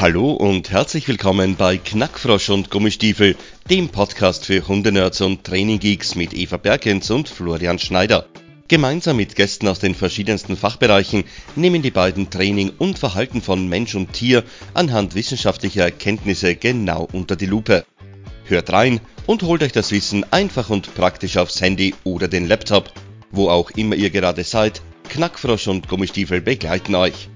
Hallo und herzlich willkommen bei Knackfrosch und Gummistiefel, dem Podcast für Hundenerds und Traininggeeks mit Eva Bergens und Florian Schneider. Gemeinsam mit Gästen aus den verschiedensten Fachbereichen nehmen die beiden Training und Verhalten von Mensch und Tier anhand wissenschaftlicher Erkenntnisse genau unter die Lupe. Hört rein und holt euch das Wissen einfach und praktisch aufs Handy oder den Laptop. Wo auch immer ihr gerade seid, Knackfrosch und Gummistiefel begleiten euch.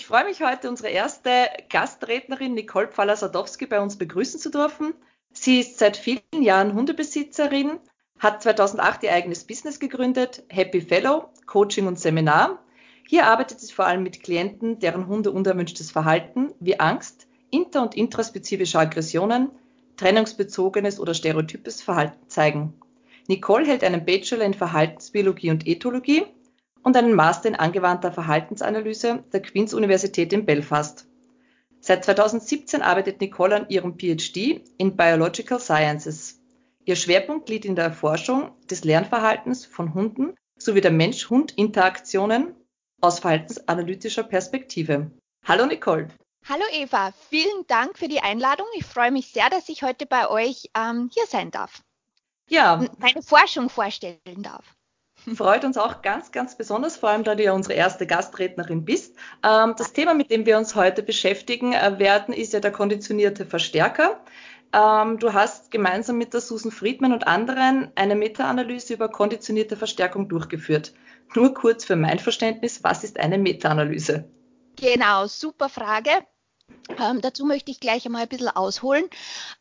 Ich freue mich heute, unsere erste Gastrednerin Nicole Pfaller-Sadowski bei uns begrüßen zu dürfen. Sie ist seit vielen Jahren Hundebesitzerin, hat 2008 ihr eigenes Business gegründet, Happy Fellow, Coaching und Seminar. Hier arbeitet sie vor allem mit Klienten, deren Hunde unerwünschtes Verhalten wie Angst, inter- und intraspezifische Aggressionen, trennungsbezogenes oder stereotypes Verhalten zeigen. Nicole hält einen Bachelor in Verhaltensbiologie und Ethologie und einen Master in angewandter Verhaltensanalyse der Queen's Universität in Belfast. Seit 2017 arbeitet Nicole an ihrem PhD in Biological Sciences. Ihr Schwerpunkt liegt in der Erforschung des Lernverhaltens von Hunden sowie der Mensch-Hund-Interaktionen aus verhaltensanalytischer Perspektive. Hallo Nicole. Hallo Eva, vielen Dank für die Einladung. Ich freue mich sehr, dass ich heute bei euch ähm, hier sein darf. Ja. Und meine Forschung vorstellen darf. Freut uns auch ganz, ganz besonders, vor allem da du ja unsere erste Gastrednerin bist. Ähm, das Thema, mit dem wir uns heute beschäftigen äh, werden, ist ja der konditionierte Verstärker. Ähm, du hast gemeinsam mit der Susan Friedman und anderen eine Meta-Analyse über konditionierte Verstärkung durchgeführt. Nur kurz für mein Verständnis, was ist eine Meta-Analyse? Genau, super Frage. Ähm, dazu möchte ich gleich einmal ein bisschen ausholen.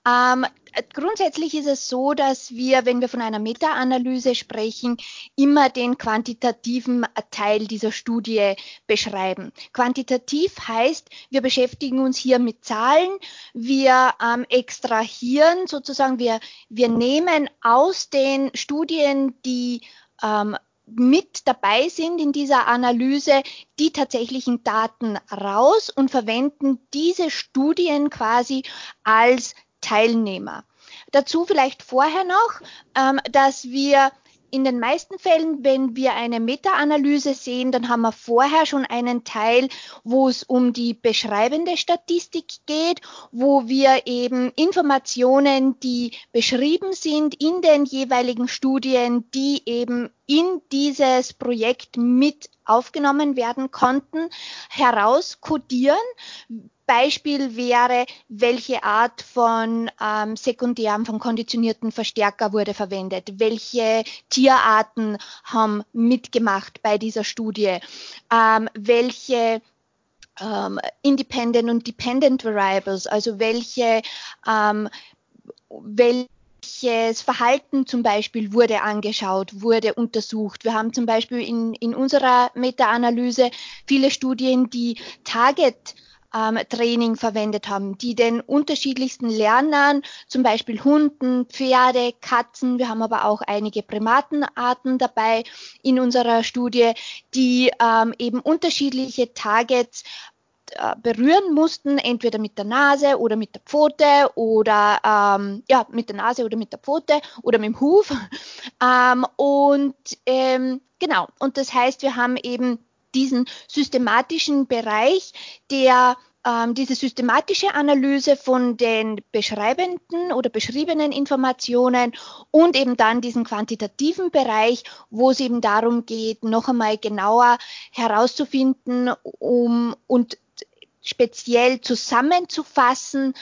Ähm, grundsätzlich ist es so, dass wir, wenn wir von einer Meta-Analyse sprechen, immer den quantitativen Teil dieser Studie beschreiben. Quantitativ heißt, wir beschäftigen uns hier mit Zahlen, wir ähm, extrahieren sozusagen, wir, wir nehmen aus den Studien, die ähm, mit dabei sind in dieser Analyse die tatsächlichen Daten raus und verwenden diese Studien quasi als Teilnehmer. Dazu vielleicht vorher noch, ähm, dass wir in den meisten Fällen, wenn wir eine Meta-Analyse sehen, dann haben wir vorher schon einen Teil, wo es um die beschreibende Statistik geht, wo wir eben Informationen, die beschrieben sind in den jeweiligen Studien, die eben in dieses Projekt mit aufgenommen werden konnten, herauskodieren. Beispiel wäre, welche Art von ähm, sekundären, von konditionierten Verstärker wurde verwendet, welche Tierarten haben mitgemacht bei dieser Studie, ähm, welche ähm, Independent und Dependent Variables, also welche, ähm, welches Verhalten zum Beispiel wurde angeschaut, wurde untersucht. Wir haben zum Beispiel in, in unserer Meta-Analyse viele Studien, die Target ähm, Training verwendet haben, die den unterschiedlichsten Lernern, zum Beispiel Hunden, Pferde, Katzen, wir haben aber auch einige Primatenarten dabei in unserer Studie, die ähm, eben unterschiedliche Targets äh, berühren mussten, entweder mit der Nase oder mit der Pfote oder ähm, ja, mit der Nase oder mit der Pfote oder mit dem Huf. Ähm, und ähm, genau, und das heißt, wir haben eben diesen systematischen Bereich, der ähm, diese systematische Analyse von den beschreibenden oder beschriebenen Informationen und eben dann diesen quantitativen Bereich, wo es eben darum geht, noch einmal genauer herauszufinden um, und speziell zusammenzufassen,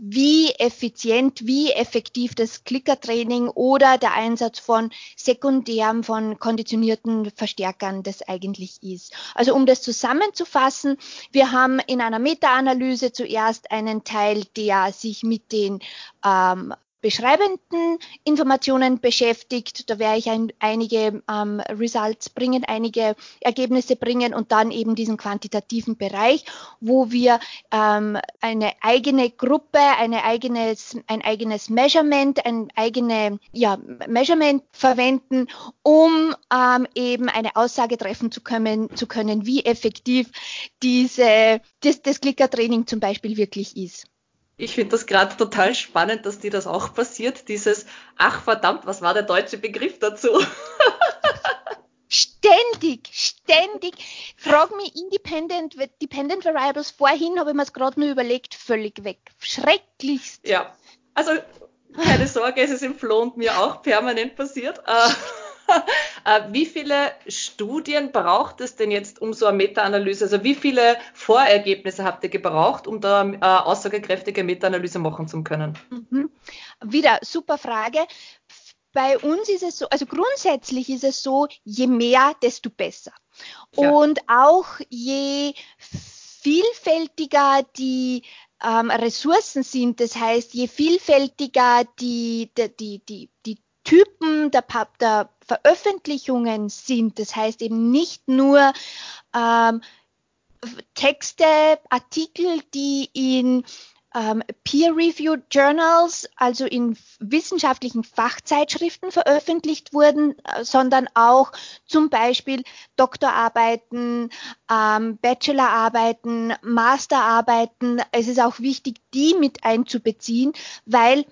wie effizient, wie effektiv das Klickertraining oder der Einsatz von sekundären, von konditionierten Verstärkern das eigentlich ist. Also um das zusammenzufassen, wir haben in einer Meta-Analyse zuerst einen Teil, der sich mit den ähm, beschreibenden Informationen beschäftigt. Da werde ich ein, einige ähm, Results bringen, einige Ergebnisse bringen und dann eben diesen quantitativen Bereich, wo wir ähm, eine eigene Gruppe, eine eigenes, ein eigenes Measurement, ein eigene ja, Measurement verwenden, um ähm, eben eine Aussage treffen zu können, zu können, wie effektiv diese, das, das Clicker-Training zum Beispiel wirklich ist. Ich finde das gerade total spannend, dass dir das auch passiert, dieses, ach verdammt, was war der deutsche Begriff dazu? ständig, ständig frage mich Independent, Dependent Variables, vorhin habe ich mir es gerade nur überlegt, völlig weg. Schrecklichst. Ja, also keine Sorge, es ist im Floh und mir auch permanent passiert. Äh, äh, wie viele Studien braucht es denn jetzt um so eine Meta-Analyse? Also wie viele Vorergebnisse habt ihr gebraucht, um da eine aussagekräftige Meta-Analyse machen zu können? Mhm. Wieder super Frage. Bei uns ist es so, also grundsätzlich ist es so, je mehr, desto besser. Ja. Und auch je vielfältiger die ähm, Ressourcen sind, das heißt, je vielfältiger die, die, die, die, die Typen der, der Veröffentlichungen sind, das heißt eben nicht nur ähm, Texte, Artikel, die in ähm, Peer-Reviewed Journals, also in wissenschaftlichen Fachzeitschriften veröffentlicht wurden, äh, sondern auch zum Beispiel Doktorarbeiten, ähm, Bachelorarbeiten, Masterarbeiten. Es ist auch wichtig, die mit einzubeziehen, weil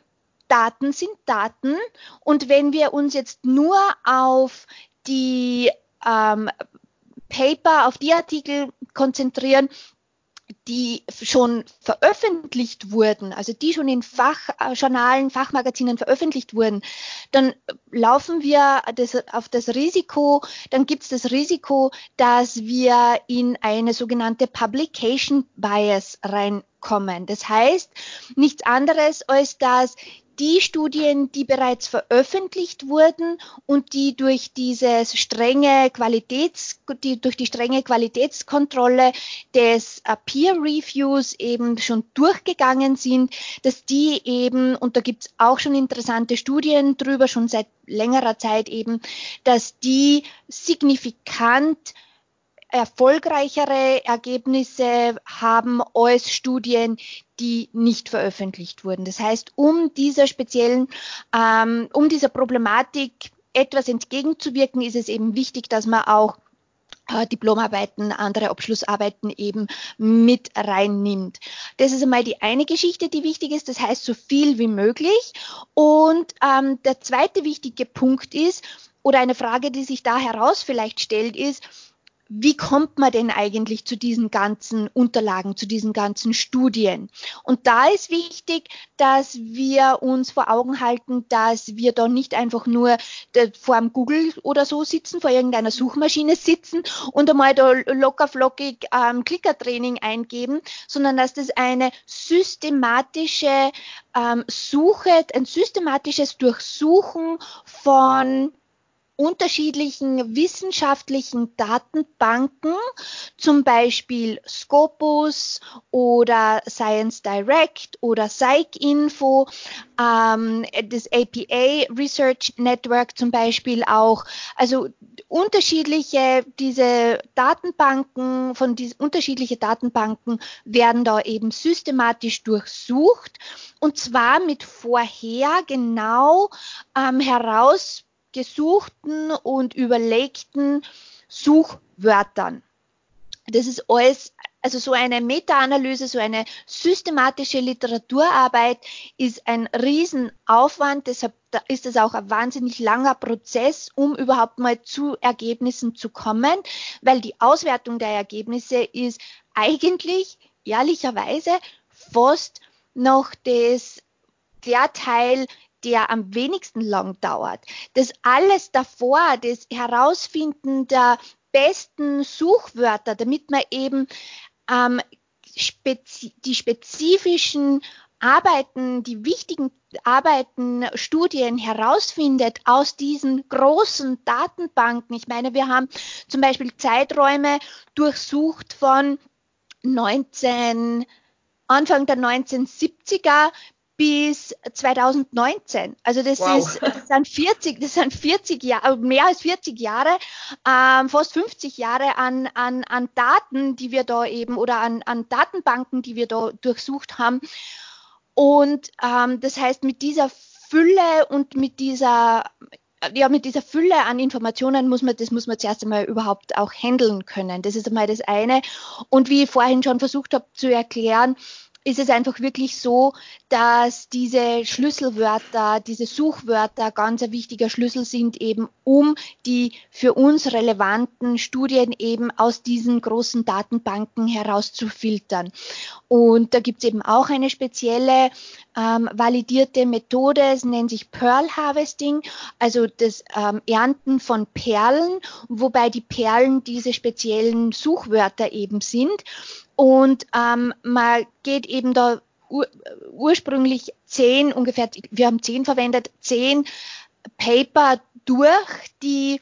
Daten sind Daten. Und wenn wir uns jetzt nur auf die ähm, Paper, auf die Artikel konzentrieren, die schon veröffentlicht wurden, also die schon in Fachjournalen, Fachmagazinen veröffentlicht wurden, dann laufen wir das, auf das Risiko, dann gibt es das Risiko, dass wir in eine sogenannte Publication Bias reinkommen. Das heißt nichts anderes, als dass die Studien, die bereits veröffentlicht wurden und die durch diese strenge Qualitäts, die durch die strenge Qualitätskontrolle des äh, Peer Reviews eben schon durchgegangen sind, dass die eben, und da gibt's auch schon interessante Studien drüber, schon seit längerer Zeit eben, dass die signifikant erfolgreichere Ergebnisse haben als Studien, die nicht veröffentlicht wurden. Das heißt, um dieser speziellen, ähm, um dieser Problematik etwas entgegenzuwirken, ist es eben wichtig, dass man auch äh, Diplomarbeiten, andere Abschlussarbeiten eben mit reinnimmt. Das ist einmal die eine Geschichte, die wichtig ist, das heißt so viel wie möglich. Und ähm, der zweite wichtige Punkt ist, oder eine Frage, die sich da heraus vielleicht stellt, ist, wie kommt man denn eigentlich zu diesen ganzen Unterlagen, zu diesen ganzen Studien? Und da ist wichtig, dass wir uns vor Augen halten, dass wir da nicht einfach nur vor dem Google oder so sitzen, vor irgendeiner Suchmaschine sitzen und einmal da locker flockig ähm, Klickertraining eingeben, sondern dass das eine systematische ähm, Suche, ein systematisches Durchsuchen von unterschiedlichen wissenschaftlichen Datenbanken, zum Beispiel Scopus oder Science Direct oder PsycInfo, ähm, das APA Research Network zum Beispiel auch. Also unterschiedliche, diese Datenbanken, von diesen unterschiedliche Datenbanken werden da eben systematisch durchsucht und zwar mit vorher genau ähm, heraus gesuchten und überlegten Suchwörtern. Das ist alles, also so eine Meta-Analyse, so eine systematische Literaturarbeit ist ein Riesenaufwand. Deshalb ist es auch ein wahnsinnig langer Prozess, um überhaupt mal zu Ergebnissen zu kommen, weil die Auswertung der Ergebnisse ist eigentlich ehrlicherweise fast noch das, der Teil, der am wenigsten lang dauert. Das alles davor, das Herausfinden der besten Suchwörter, damit man eben ähm, spezi die spezifischen Arbeiten, die wichtigen Arbeiten, Studien herausfindet aus diesen großen Datenbanken. Ich meine, wir haben zum Beispiel Zeiträume durchsucht von 19, Anfang der 1970er bis 2019. Also das wow. ist das sind 40, das sind 40 Jahre, mehr als 40 Jahre, ähm, fast 50 Jahre an, an, an Daten, die wir da eben oder an, an Datenbanken, die wir da durchsucht haben. Und ähm, das heißt, mit dieser Fülle und mit dieser ja, mit dieser Fülle an Informationen muss man, das muss man zuerst einmal überhaupt auch handeln können. Das ist einmal das eine. Und wie ich vorhin schon versucht habe zu erklären, ist es einfach wirklich so, dass diese Schlüsselwörter, diese Suchwörter ganz ein wichtiger Schlüssel sind, eben um die für uns relevanten Studien eben aus diesen großen Datenbanken herauszufiltern. Und da gibt es eben auch eine spezielle ähm, validierte Methode, es nennt sich Pearl Harvesting, also das ähm, Ernten von Perlen, wobei die Perlen diese speziellen Suchwörter eben sind. Und ähm, man geht eben da ur ursprünglich zehn, ungefähr, wir haben zehn verwendet, zehn Paper durch, die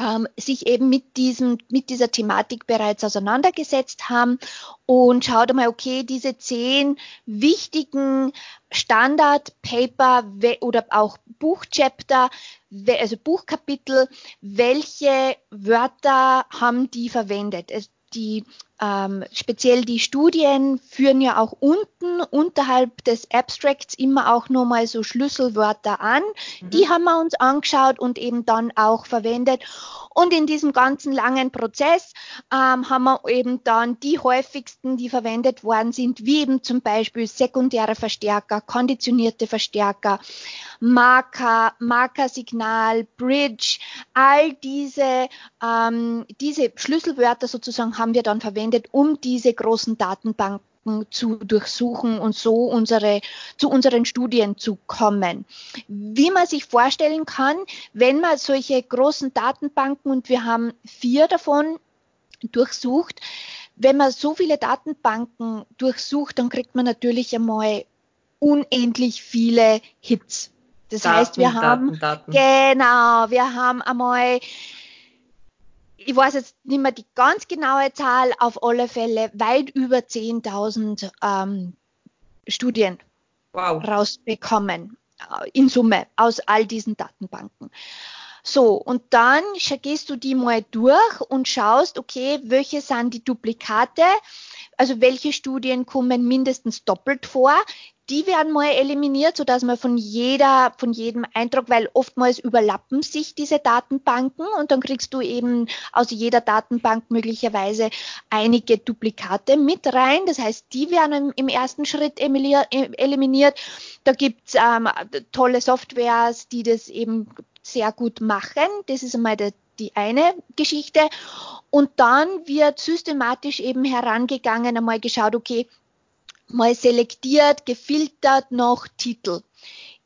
ähm, sich eben mit diesem, mit dieser Thematik bereits auseinandergesetzt haben und schaut einmal, okay, diese zehn wichtigen Standard-Paper oder auch Buchchapter, also Buchkapitel, welche Wörter haben die verwendet? die ähm, speziell die Studien führen ja auch unten unterhalb des Abstracts immer auch nochmal so Schlüsselwörter an. Mhm. Die haben wir uns angeschaut und eben dann auch verwendet. Und in diesem ganzen langen Prozess ähm, haben wir eben dann die häufigsten, die verwendet worden sind, wie eben zum Beispiel sekundäre Verstärker, konditionierte Verstärker, Marker, Markersignal, Bridge, all diese, ähm, diese Schlüsselwörter sozusagen haben wir dann verwendet, um diese großen Datenbanken zu durchsuchen und so unsere, zu unseren Studien zu kommen. Wie man sich vorstellen kann, wenn man solche großen Datenbanken, und wir haben vier davon durchsucht, wenn man so viele Datenbanken durchsucht, dann kriegt man natürlich einmal unendlich viele Hits. Das Daten, heißt, wir haben, Daten, Daten. genau, wir haben einmal, ich weiß jetzt nicht mehr die ganz genaue Zahl, auf alle Fälle weit über 10.000 ähm, Studien wow. rausbekommen äh, in Summe aus all diesen Datenbanken. So, und dann gehst du die mal durch und schaust, okay, welche sind die Duplikate, also welche Studien kommen mindestens doppelt vor, die werden mal eliminiert, so dass man von jeder, von jedem Eindruck, weil oftmals überlappen sich diese Datenbanken und dann kriegst du eben aus jeder Datenbank möglicherweise einige Duplikate mit rein. Das heißt, die werden im ersten Schritt eliminiert. Da gibt's ähm, tolle Softwares, die das eben sehr gut machen. Das ist einmal der, die eine Geschichte. Und dann wird systematisch eben herangegangen, einmal geschaut, okay, mal selektiert, gefiltert nach Titel.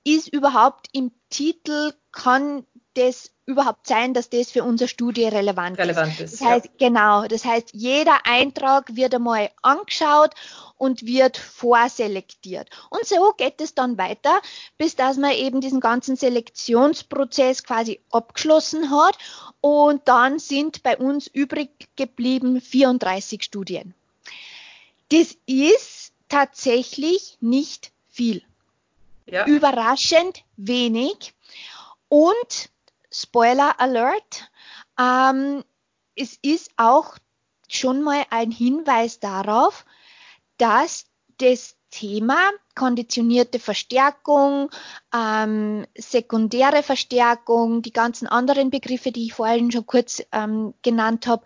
Ist überhaupt im Titel, kann das überhaupt sein, dass das für unsere Studie relevant, relevant ist. Das heißt, ja. genau, das heißt, jeder Eintrag wird einmal angeschaut und wird vorselektiert. Und so geht es dann weiter, bis dass man eben diesen ganzen Selektionsprozess quasi abgeschlossen hat. Und dann sind bei uns übrig geblieben 34 Studien. Das ist tatsächlich nicht viel. Ja. Überraschend wenig. Und Spoiler Alert, ähm, es ist auch schon mal ein Hinweis darauf, dass das Thema konditionierte Verstärkung, ähm, sekundäre Verstärkung, die ganzen anderen Begriffe, die ich vorhin schon kurz ähm, genannt habe,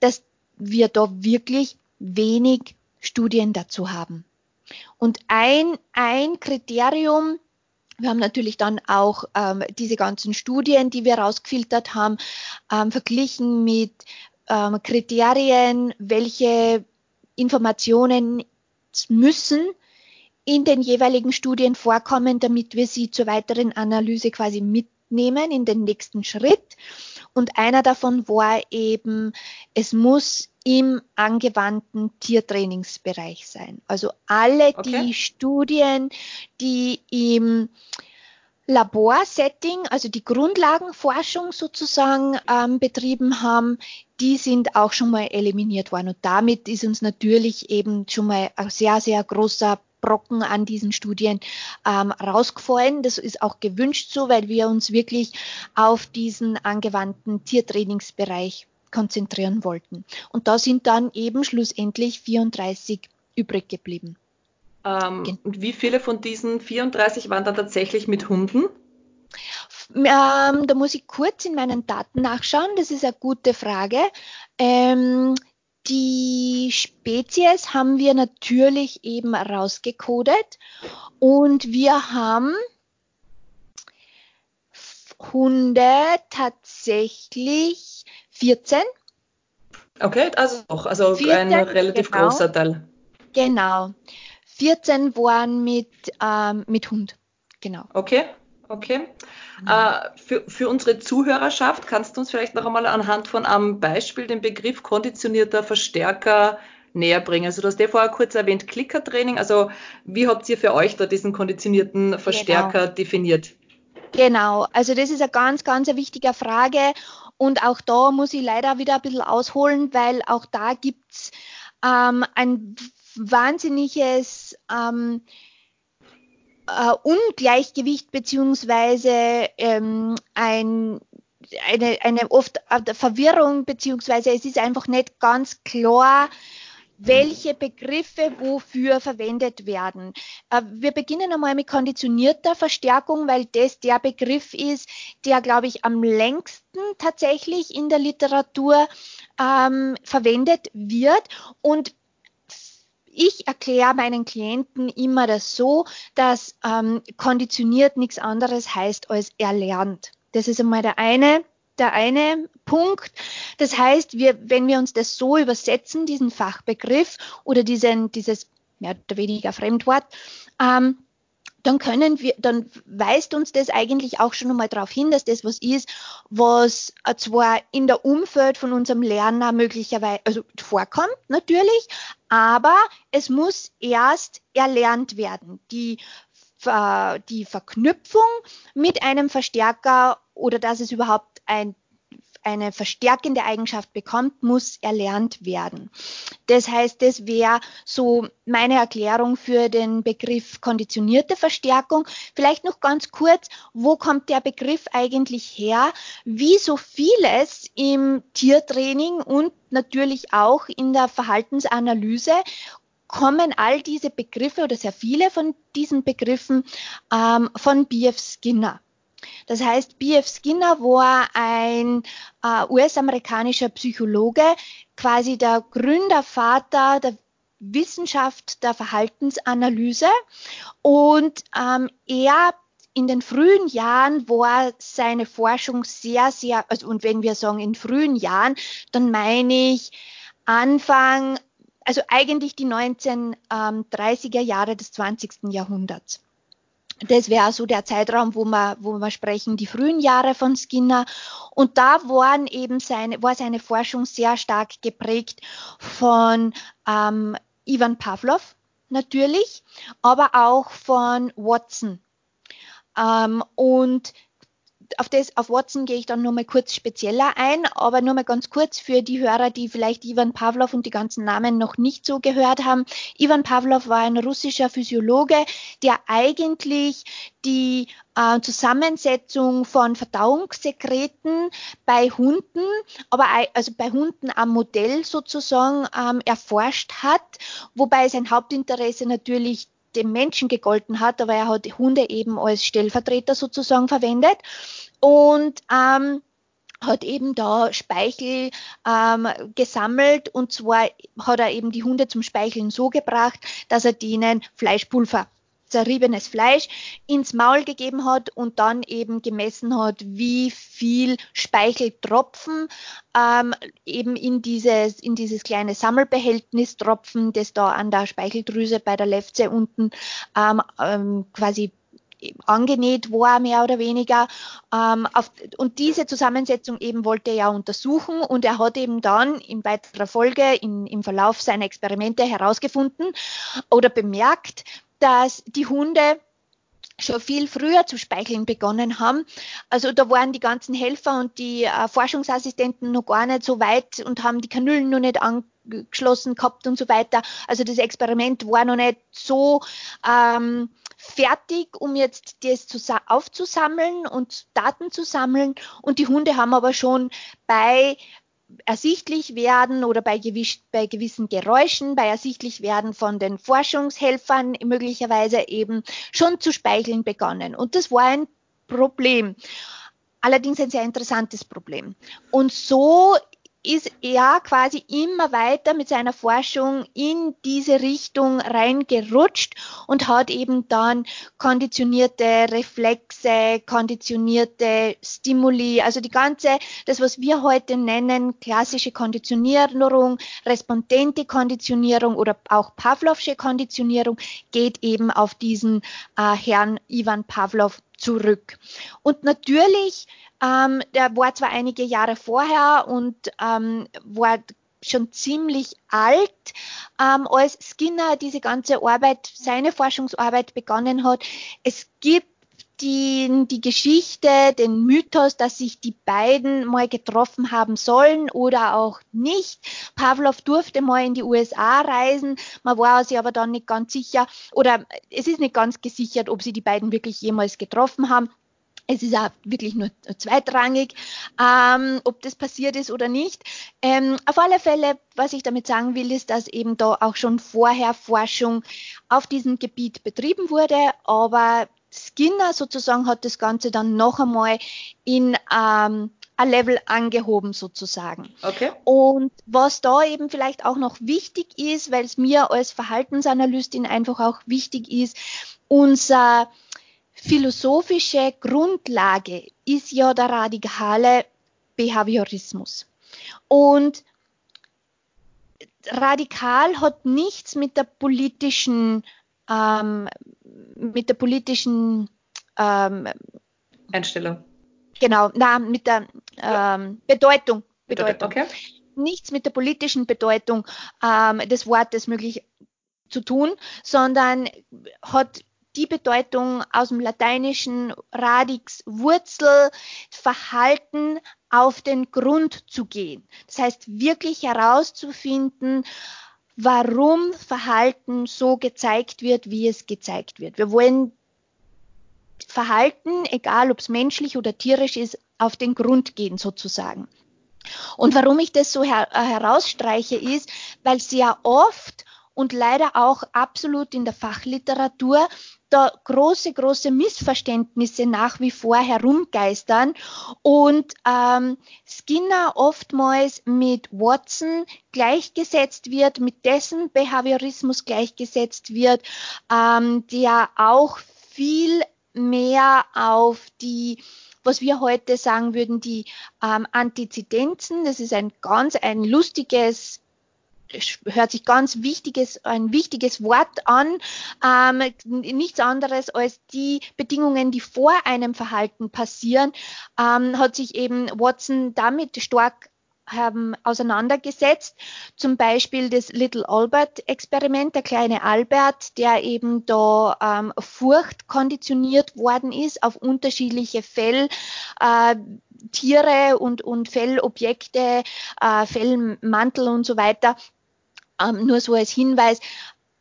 dass wir da wirklich wenig Studien dazu haben. Und ein, ein Kriterium, wir haben natürlich dann auch ähm, diese ganzen Studien, die wir rausgefiltert haben, ähm, verglichen mit ähm, Kriterien, welche Informationen müssen in den jeweiligen Studien vorkommen, damit wir sie zur weiteren Analyse quasi mitnehmen in den nächsten Schritt. Und einer davon war eben, es muss im angewandten Tiertrainingsbereich sein. Also alle okay. die Studien, die im Laborsetting, also die Grundlagenforschung sozusagen ähm, betrieben haben, die sind auch schon mal eliminiert worden. Und damit ist uns natürlich eben schon mal ein sehr, sehr großer Brocken an diesen Studien ähm, rausgefallen. Das ist auch gewünscht so, weil wir uns wirklich auf diesen angewandten Tiertrainingsbereich konzentrieren wollten. Und da sind dann eben schlussendlich 34 übrig geblieben. Ähm, und wie viele von diesen 34 waren dann tatsächlich mit Hunden? Ähm, da muss ich kurz in meinen Daten nachschauen. Das ist eine gute Frage. Ähm, die Spezies haben wir natürlich eben rausgecodet und wir haben Hunde tatsächlich 14. Okay, also auch, also 14, ein relativ genau, großer Teil. Genau. 14 waren mit, ähm, mit Hund. Genau. Okay, okay. Mhm. Äh, für, für unsere Zuhörerschaft kannst du uns vielleicht noch einmal anhand von einem Beispiel den Begriff konditionierter Verstärker näher bringen. Also du hast ja vorher kurz erwähnt, Klickertraining. Also wie habt ihr für euch da diesen konditionierten Verstärker genau. definiert? Genau, also das ist eine ganz, ganz wichtige Frage. Und auch da muss ich leider wieder ein bisschen ausholen, weil auch da gibt's ähm, ein wahnsinniges ähm, äh, Ungleichgewicht beziehungsweise ähm, ein, eine, eine oft Verwirrung beziehungsweise es ist einfach nicht ganz klar, welche Begriffe wofür verwendet werden. Äh, wir beginnen einmal mit konditionierter Verstärkung, weil das der Begriff ist, der, glaube ich, am längsten tatsächlich in der Literatur ähm, verwendet wird. Und ich erkläre meinen Klienten immer das so, dass ähm, konditioniert nichts anderes heißt als erlernt. Das ist einmal der eine der eine Punkt. Das heißt, wir, wenn wir uns das so übersetzen, diesen Fachbegriff oder diesen, dieses mehr oder weniger Fremdwort, ähm, dann können wir, dann weist uns das eigentlich auch schon einmal darauf hin, dass das was ist, was zwar in der Umfeld von unserem Lerner möglicherweise, also vorkommt natürlich, aber es muss erst erlernt werden. Die die Verknüpfung mit einem Verstärker oder dass es überhaupt ein eine verstärkende Eigenschaft bekommt, muss erlernt werden. Das heißt, das wäre so meine Erklärung für den Begriff konditionierte Verstärkung. Vielleicht noch ganz kurz, wo kommt der Begriff eigentlich her? Wie so vieles im Tiertraining und natürlich auch in der Verhaltensanalyse kommen all diese Begriffe oder sehr viele von diesen Begriffen ähm, von B.F. Skinner. Das heißt, B.F. Skinner war ein äh, US-amerikanischer Psychologe, quasi der Gründervater der Wissenschaft der Verhaltensanalyse. Und ähm, er in den frühen Jahren war seine Forschung sehr, sehr, also und wenn wir sagen in frühen Jahren, dann meine ich Anfang, also eigentlich die 1930er Jahre des 20. Jahrhunderts. Das wäre so der Zeitraum, wo wir, wo wir sprechen, die frühen Jahre von Skinner. Und da waren eben seine, war seine Forschung sehr stark geprägt von ähm, Ivan Pavlov natürlich, aber auch von Watson. Ähm, und auf das, auf Watson gehe ich dann nur mal kurz spezieller ein, aber nur mal ganz kurz für die Hörer, die vielleicht Ivan Pavlov und die ganzen Namen noch nicht so gehört haben. Ivan Pavlov war ein russischer Physiologe, der eigentlich die äh, Zusammensetzung von Verdauungssekreten bei Hunden, aber also bei Hunden am Modell sozusagen ähm, erforscht hat, wobei sein Hauptinteresse natürlich dem Menschen gegolten hat, aber er hat Hunde eben als Stellvertreter sozusagen verwendet. Und ähm, hat eben da Speichel ähm, gesammelt. Und zwar hat er eben die Hunde zum Speicheln so gebracht, dass er denen Fleischpulver zerriebenes Fleisch ins Maul gegeben hat und dann eben gemessen hat, wie viel Speicheltropfen ähm, eben in dieses, in dieses kleine Sammelbehältnis tropfen, das da an der Speicheldrüse bei der Lefze unten ähm, ähm, quasi angenäht war, mehr oder weniger. Ähm, auf, und diese Zusammensetzung eben wollte er ja untersuchen und er hat eben dann in weiterer Folge in, im Verlauf seiner Experimente herausgefunden oder bemerkt, dass die Hunde schon viel früher zu speicheln begonnen haben. Also da waren die ganzen Helfer und die äh, Forschungsassistenten noch gar nicht so weit und haben die Kanülen noch nicht angeschlossen gehabt und so weiter. Also das Experiment war noch nicht so ähm, fertig, um jetzt das aufzusammeln und Daten zu sammeln. Und die Hunde haben aber schon bei ersichtlich werden oder bei, gewiss, bei gewissen Geräuschen, bei ersichtlich werden von den Forschungshelfern möglicherweise eben schon zu speicheln begonnen. Und das war ein Problem. Allerdings ein sehr interessantes Problem. Und so ist er quasi immer weiter mit seiner Forschung in diese Richtung reingerutscht und hat eben dann konditionierte Reflexe, konditionierte Stimuli, also die ganze, das was wir heute nennen, klassische Konditionierung, respondente Konditionierung oder auch Pavlovsche Konditionierung, geht eben auf diesen äh, Herrn Ivan Pavlov zurück. Und natürlich ähm, der war zwar einige Jahre vorher und ähm, war schon ziemlich alt, ähm, als Skinner diese ganze Arbeit, seine Forschungsarbeit begonnen hat. Es gibt die, die Geschichte, den Mythos, dass sich die beiden mal getroffen haben sollen oder auch nicht. Pavlov durfte mal in die USA reisen, man war sich aber dann nicht ganz sicher oder es ist nicht ganz gesichert, ob sie die beiden wirklich jemals getroffen haben. Es ist auch wirklich nur zweitrangig, ähm, ob das passiert ist oder nicht. Ähm, auf alle Fälle, was ich damit sagen will, ist, dass eben da auch schon vorher Forschung auf diesem Gebiet betrieben wurde, aber Skinner sozusagen hat das Ganze dann noch einmal in ähm, ein Level angehoben sozusagen. Okay. Und was da eben vielleicht auch noch wichtig ist, weil es mir als Verhaltensanalystin einfach auch wichtig ist, unser philosophische Grundlage ist ja der radikale Behaviorismus. Und radikal hat nichts mit der politischen, ähm, mit der politischen ähm, Einstellung. Genau, na, mit der ähm, Bedeutung. Bedeutung. Okay. Nichts mit der politischen Bedeutung ähm, des Wortes möglich zu tun, sondern hat die Bedeutung aus dem lateinischen radix Wurzel, Verhalten auf den Grund zu gehen. Das heißt, wirklich herauszufinden, warum Verhalten so gezeigt wird, wie es gezeigt wird. Wir wollen Verhalten, egal ob es menschlich oder tierisch ist, auf den Grund gehen sozusagen. Und warum ich das so her äh, herausstreiche, ist, weil sehr oft und leider auch absolut in der Fachliteratur da große, große Missverständnisse nach wie vor herumgeistern und ähm, Skinner oftmals mit Watson gleichgesetzt wird, mit dessen Behaviorismus gleichgesetzt wird, ähm, der auch viel mehr auf die was wir heute sagen würden, die ähm, Antizidenzen. Das ist ein ganz ein lustiges hört sich ganz wichtiges, ein wichtiges Wort an, ähm, nichts anderes als die Bedingungen, die vor einem Verhalten passieren, ähm, hat sich eben Watson damit stark haben auseinandergesetzt. Zum Beispiel das Little Albert-Experiment, der kleine Albert, der eben da ähm, Furcht konditioniert worden ist auf unterschiedliche Fell. Äh, und, und Fellobjekte, äh, Fellmantel und so weiter ähm, nur so als Hinweis.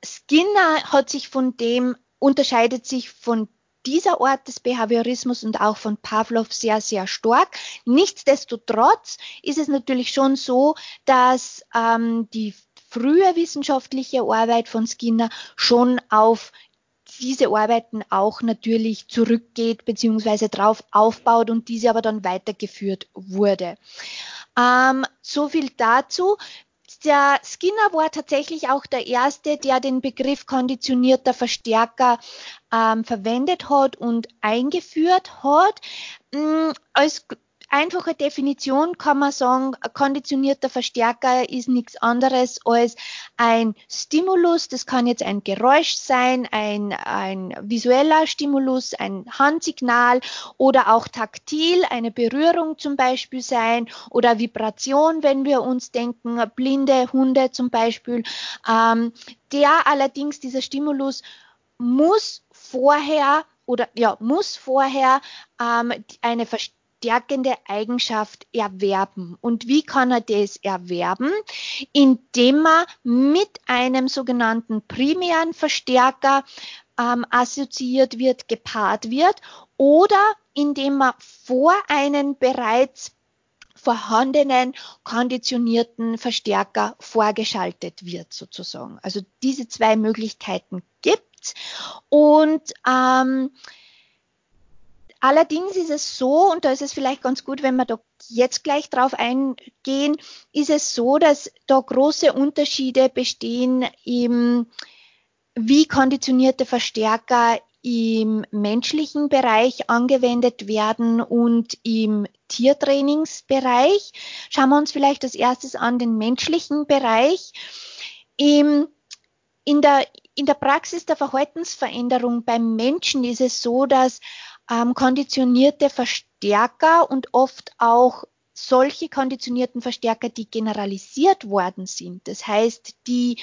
Skinner hat sich von dem, unterscheidet sich von dieser Art des Behaviorismus und auch von Pavlov sehr, sehr stark. Nichtsdestotrotz ist es natürlich schon so, dass ähm, die frühe wissenschaftliche Arbeit von Skinner schon auf diese Arbeiten auch natürlich zurückgeht beziehungsweise drauf aufbaut und diese aber dann weitergeführt wurde. Ähm, so viel dazu der Skinner war tatsächlich auch der Erste, der den Begriff konditionierter Verstärker ähm, verwendet hat und eingeführt hat. Ähm, als einfache Definition kann man sagen, konditionierter Verstärker ist nichts anderes als ein Stimulus. Das kann jetzt ein Geräusch sein, ein, ein visueller Stimulus, ein Handsignal oder auch taktil, eine Berührung zum Beispiel sein oder Vibration, wenn wir uns denken, blinde Hunde zum Beispiel. Ähm, der allerdings, dieser Stimulus muss vorher oder ja, muss vorher ähm, eine Verstärkung stärkende Eigenschaft erwerben. Und wie kann er das erwerben? Indem er mit einem sogenannten primären Verstärker ähm, assoziiert wird, gepaart wird oder indem er vor einen bereits vorhandenen konditionierten Verstärker vorgeschaltet wird sozusagen. Also diese zwei Möglichkeiten gibt's und ähm, allerdings ist es so, und da ist es vielleicht ganz gut, wenn wir da jetzt gleich drauf eingehen, ist es so, dass da große Unterschiede bestehen im, wie konditionierte Verstärker im menschlichen Bereich angewendet werden und im Tiertrainingsbereich. Schauen wir uns vielleicht als erstes an den menschlichen Bereich. Im, in, der, in der Praxis der Verhaltensveränderung beim Menschen ist es so, dass ähm, konditionierte Verstärker und oft auch solche konditionierten Verstärker, die generalisiert worden sind. Das heißt, die,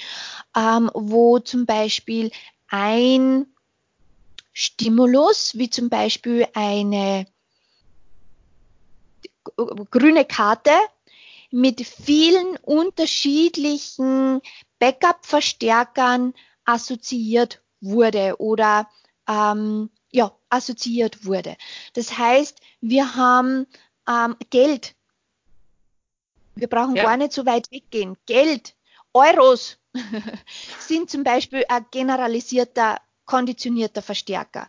ähm, wo zum Beispiel ein Stimulus, wie zum Beispiel eine grüne Karte mit vielen unterschiedlichen Backup-Verstärkern assoziiert wurde oder ähm, ja, assoziiert wurde. Das heißt, wir haben ähm, Geld. Wir brauchen ja. gar nicht so weit weggehen. Geld, Euros sind zum Beispiel ein generalisierter konditionierter Verstärker.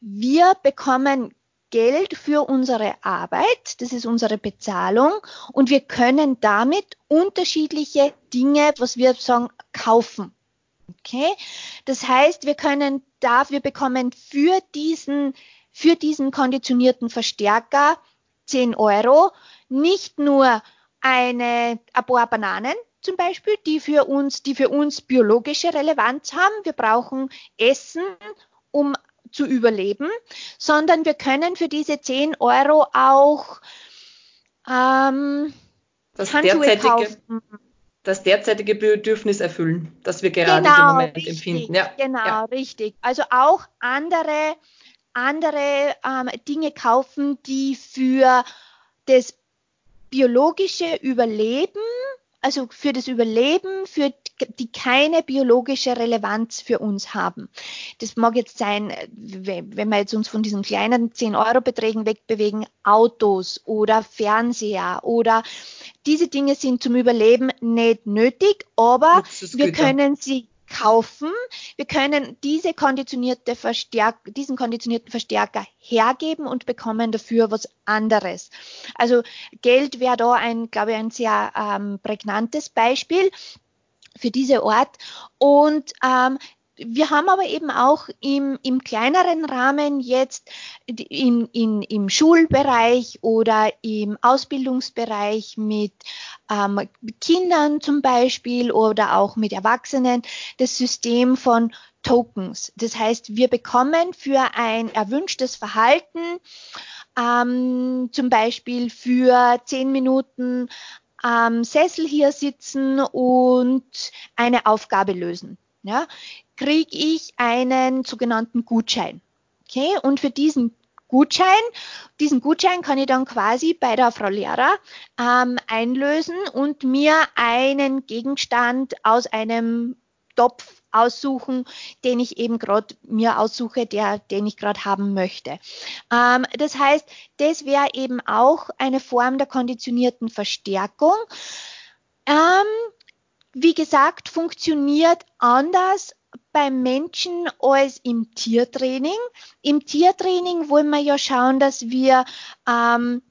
Wir bekommen Geld für unsere Arbeit, das ist unsere Bezahlung und wir können damit unterschiedliche Dinge, was wir sagen, kaufen. Okay? Das heißt, wir können da, wir bekommen für diesen, für diesen konditionierten Verstärker 10 Euro nicht nur eine, ein paar Bananen, zum Beispiel, die für uns, die für uns biologische Relevanz haben. Wir brauchen Essen, um zu überleben, sondern wir können für diese 10 Euro auch ähm, das derzeitige, kaufen. Das derzeitige Bedürfnis erfüllen, das wir gerade genau, im Moment richtig, empfinden. Ja, genau, ja. richtig. Also auch andere, andere ähm, Dinge kaufen, die für das biologische Überleben also für das Überleben, für die keine biologische Relevanz für uns haben. Das mag jetzt sein, wenn wir jetzt uns von diesen kleinen 10-Euro-Beträgen wegbewegen, Autos oder Fernseher oder diese Dinge sind zum Überleben nicht nötig, aber wir können sie kaufen. Wir können diese konditionierte Verstärk diesen konditionierten Verstärker hergeben und bekommen dafür was anderes. Also Geld wäre da ein, glaube ich, ein sehr ähm, prägnantes Beispiel für diese Ort. Und ähm, wir haben aber eben auch im, im kleineren Rahmen jetzt in, in, im Schulbereich oder im Ausbildungsbereich mit ähm, Kindern zum Beispiel oder auch mit Erwachsenen das System von Tokens. Das heißt, wir bekommen für ein erwünschtes Verhalten ähm, zum Beispiel für zehn Minuten am Sessel hier sitzen und eine Aufgabe lösen. Ja, kriege ich einen sogenannten Gutschein. Okay, und für diesen Gutschein, diesen Gutschein kann ich dann quasi bei der Frau Lehrer ähm, einlösen und mir einen Gegenstand aus einem Topf aussuchen, den ich eben gerade mir aussuche, der, den ich gerade haben möchte. Ähm, das heißt, das wäre eben auch eine Form der konditionierten Verstärkung. Ähm, wie gesagt, funktioniert anders beim Menschen als im Tiertraining. Im Tiertraining wollen wir ja schauen, dass wir ähm,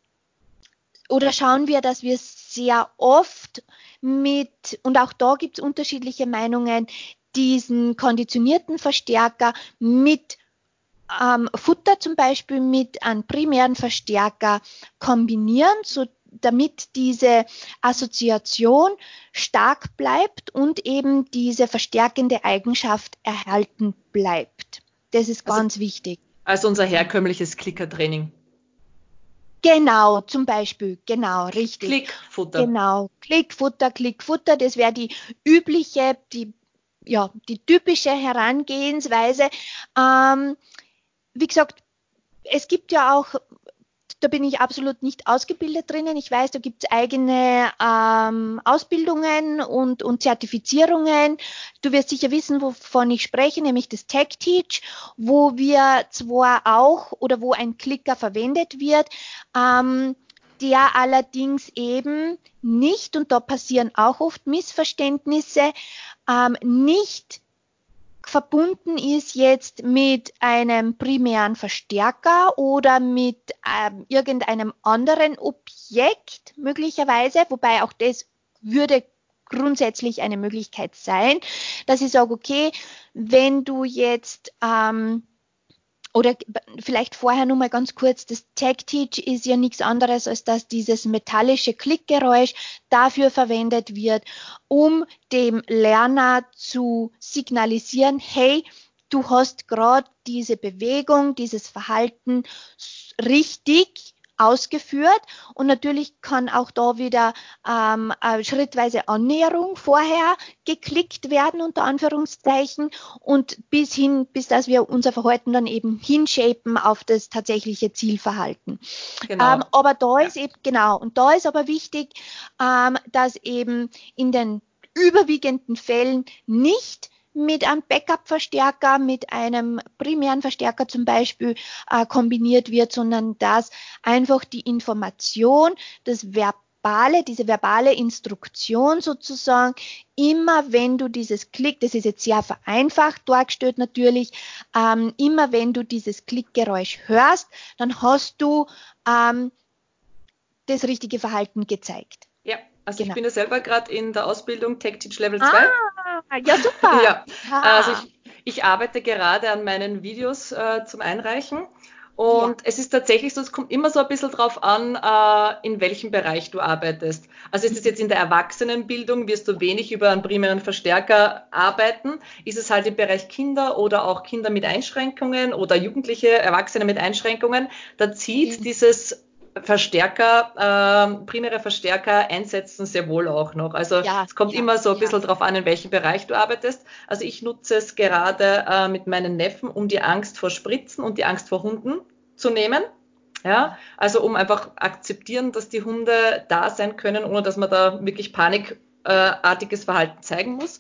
oder schauen wir, dass wir sehr oft mit, und auch da gibt es unterschiedliche Meinungen, diesen konditionierten Verstärker mit ähm, Futter zum Beispiel mit einem primären Verstärker kombinieren, so damit diese Assoziation stark bleibt und eben diese verstärkende Eigenschaft erhalten bleibt. Das ist also, ganz wichtig. Also unser herkömmliches Klickertraining. Genau, zum Beispiel, genau, richtig. Klickfutter. Genau, Klickfutter, Klickfutter, das wäre die übliche, die, ja, die typische Herangehensweise. Ähm, wie gesagt, es gibt ja auch da bin ich absolut nicht ausgebildet drinnen. Ich weiß, da gibt es eigene ähm, Ausbildungen und, und Zertifizierungen. Du wirst sicher wissen, wovon ich spreche, nämlich das Tech Teach, wo wir zwar auch oder wo ein Klicker verwendet wird, ähm, der allerdings eben nicht, und da passieren auch oft Missverständnisse, ähm, nicht verbunden ist jetzt mit einem primären Verstärker oder mit ähm, irgendeinem anderen Objekt möglicherweise, wobei auch das würde grundsätzlich eine Möglichkeit sein, dass ich sage, okay, wenn du jetzt ähm, oder vielleicht vorher nur mal ganz kurz, das Tech-Teach ist ja nichts anderes, als dass dieses metallische Klickgeräusch dafür verwendet wird, um dem Lerner zu signalisieren, hey, du hast gerade diese Bewegung, dieses Verhalten richtig ausgeführt und natürlich kann auch da wieder ähm, schrittweise Annäherung vorher geklickt werden unter Anführungszeichen und bis hin, bis dass wir unser Verhalten dann eben hinshapen auf das tatsächliche Zielverhalten. Genau. Ähm, aber da ist eben genau und da ist aber wichtig, ähm, dass eben in den überwiegenden Fällen nicht mit einem Backup-Verstärker, mit einem primären Verstärker zum Beispiel äh, kombiniert wird, sondern dass einfach die Information, das verbale, diese verbale Instruktion sozusagen, immer wenn du dieses Klick, das ist jetzt sehr vereinfacht dargestellt natürlich, ähm, immer wenn du dieses Klickgeräusch hörst, dann hast du ähm, das richtige Verhalten gezeigt. Ja, also genau. ich bin ja selber gerade in der Ausbildung Tech Teach Level 2. Ah, ja, super. ja. Ah. Also ich, ich, arbeite gerade an meinen Videos äh, zum Einreichen. Und ja. es ist tatsächlich so, es kommt immer so ein bisschen drauf an, äh, in welchem Bereich du arbeitest. Also ist es jetzt in der Erwachsenenbildung, wirst du wenig über einen primären Verstärker arbeiten. Ist es halt im Bereich Kinder oder auch Kinder mit Einschränkungen oder Jugendliche, Erwachsene mit Einschränkungen, da zieht mhm. dieses Verstärker, äh, primäre Verstärker einsetzen sehr wohl auch noch. Also ja, es kommt ja, immer so ein bisschen ja. drauf an, in welchem Bereich du arbeitest. Also ich nutze es gerade äh, mit meinen Neffen, um die Angst vor Spritzen und die Angst vor Hunden zu nehmen. Ja, also um einfach akzeptieren, dass die Hunde da sein können, ohne dass man da wirklich panikartiges Verhalten zeigen muss.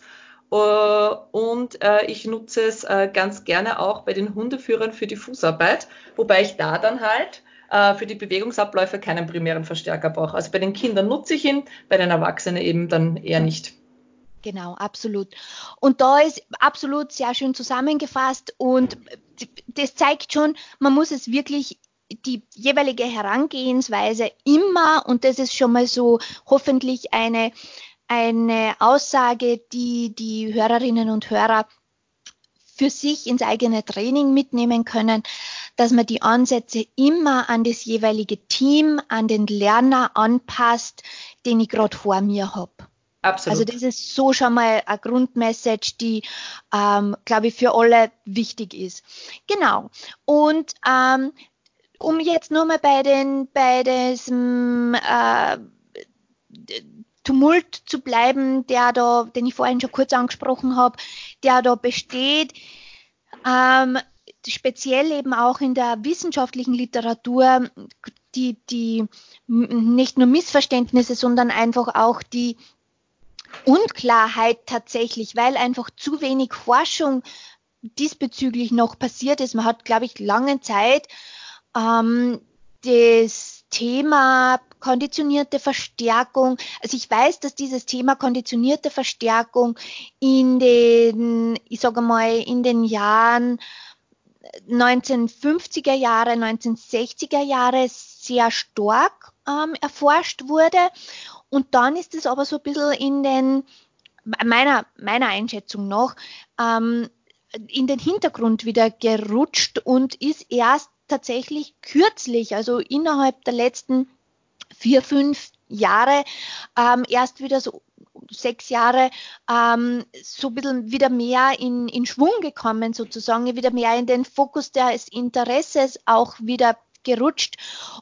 Uh, und uh, ich nutze es uh, ganz gerne auch bei den Hundeführern für die Fußarbeit, wobei ich da dann halt äh, für die Bewegungsabläufe keinen primären Verstärker brauche. Also bei den Kindern nutze ich ihn, bei den Erwachsenen eben dann eher nicht. Genau, absolut. Und da ist absolut sehr schön zusammengefasst und das zeigt schon, man muss es wirklich die jeweilige Herangehensweise immer, und das ist schon mal so hoffentlich eine, eine Aussage, die die Hörerinnen und Hörer für sich ins eigene Training mitnehmen können, dass man die Ansätze immer an das jeweilige Team, an den Lerner anpasst, den ich gerade vor mir habe. Absolut. Also das ist so schon mal eine Grundmessage, die, ähm, glaube ich, für alle wichtig ist. Genau. Und ähm, um jetzt nur mal bei den bei diesem äh, Tumult zu bleiben, der da, den ich vorhin schon kurz angesprochen habe, der da besteht. Ähm, speziell eben auch in der wissenschaftlichen Literatur die, die nicht nur Missverständnisse, sondern einfach auch die Unklarheit tatsächlich, weil einfach zu wenig Forschung diesbezüglich noch passiert ist. Man hat, glaube ich, lange Zeit ähm, das Thema konditionierte Verstärkung. Also ich weiß, dass dieses Thema konditionierte Verstärkung in den, ich sage mal, in den Jahren 1950er Jahre, 1960er Jahre sehr stark ähm, erforscht wurde. Und dann ist es aber so ein bisschen in den, meiner, meiner Einschätzung nach, ähm, in den Hintergrund wieder gerutscht und ist erst tatsächlich kürzlich, also innerhalb der letzten vier, fünf Jahre ähm, erst wieder so sechs Jahre ähm, so ein bisschen wieder mehr in, in Schwung gekommen, sozusagen, wieder mehr in den Fokus des Interesses auch wieder gerutscht.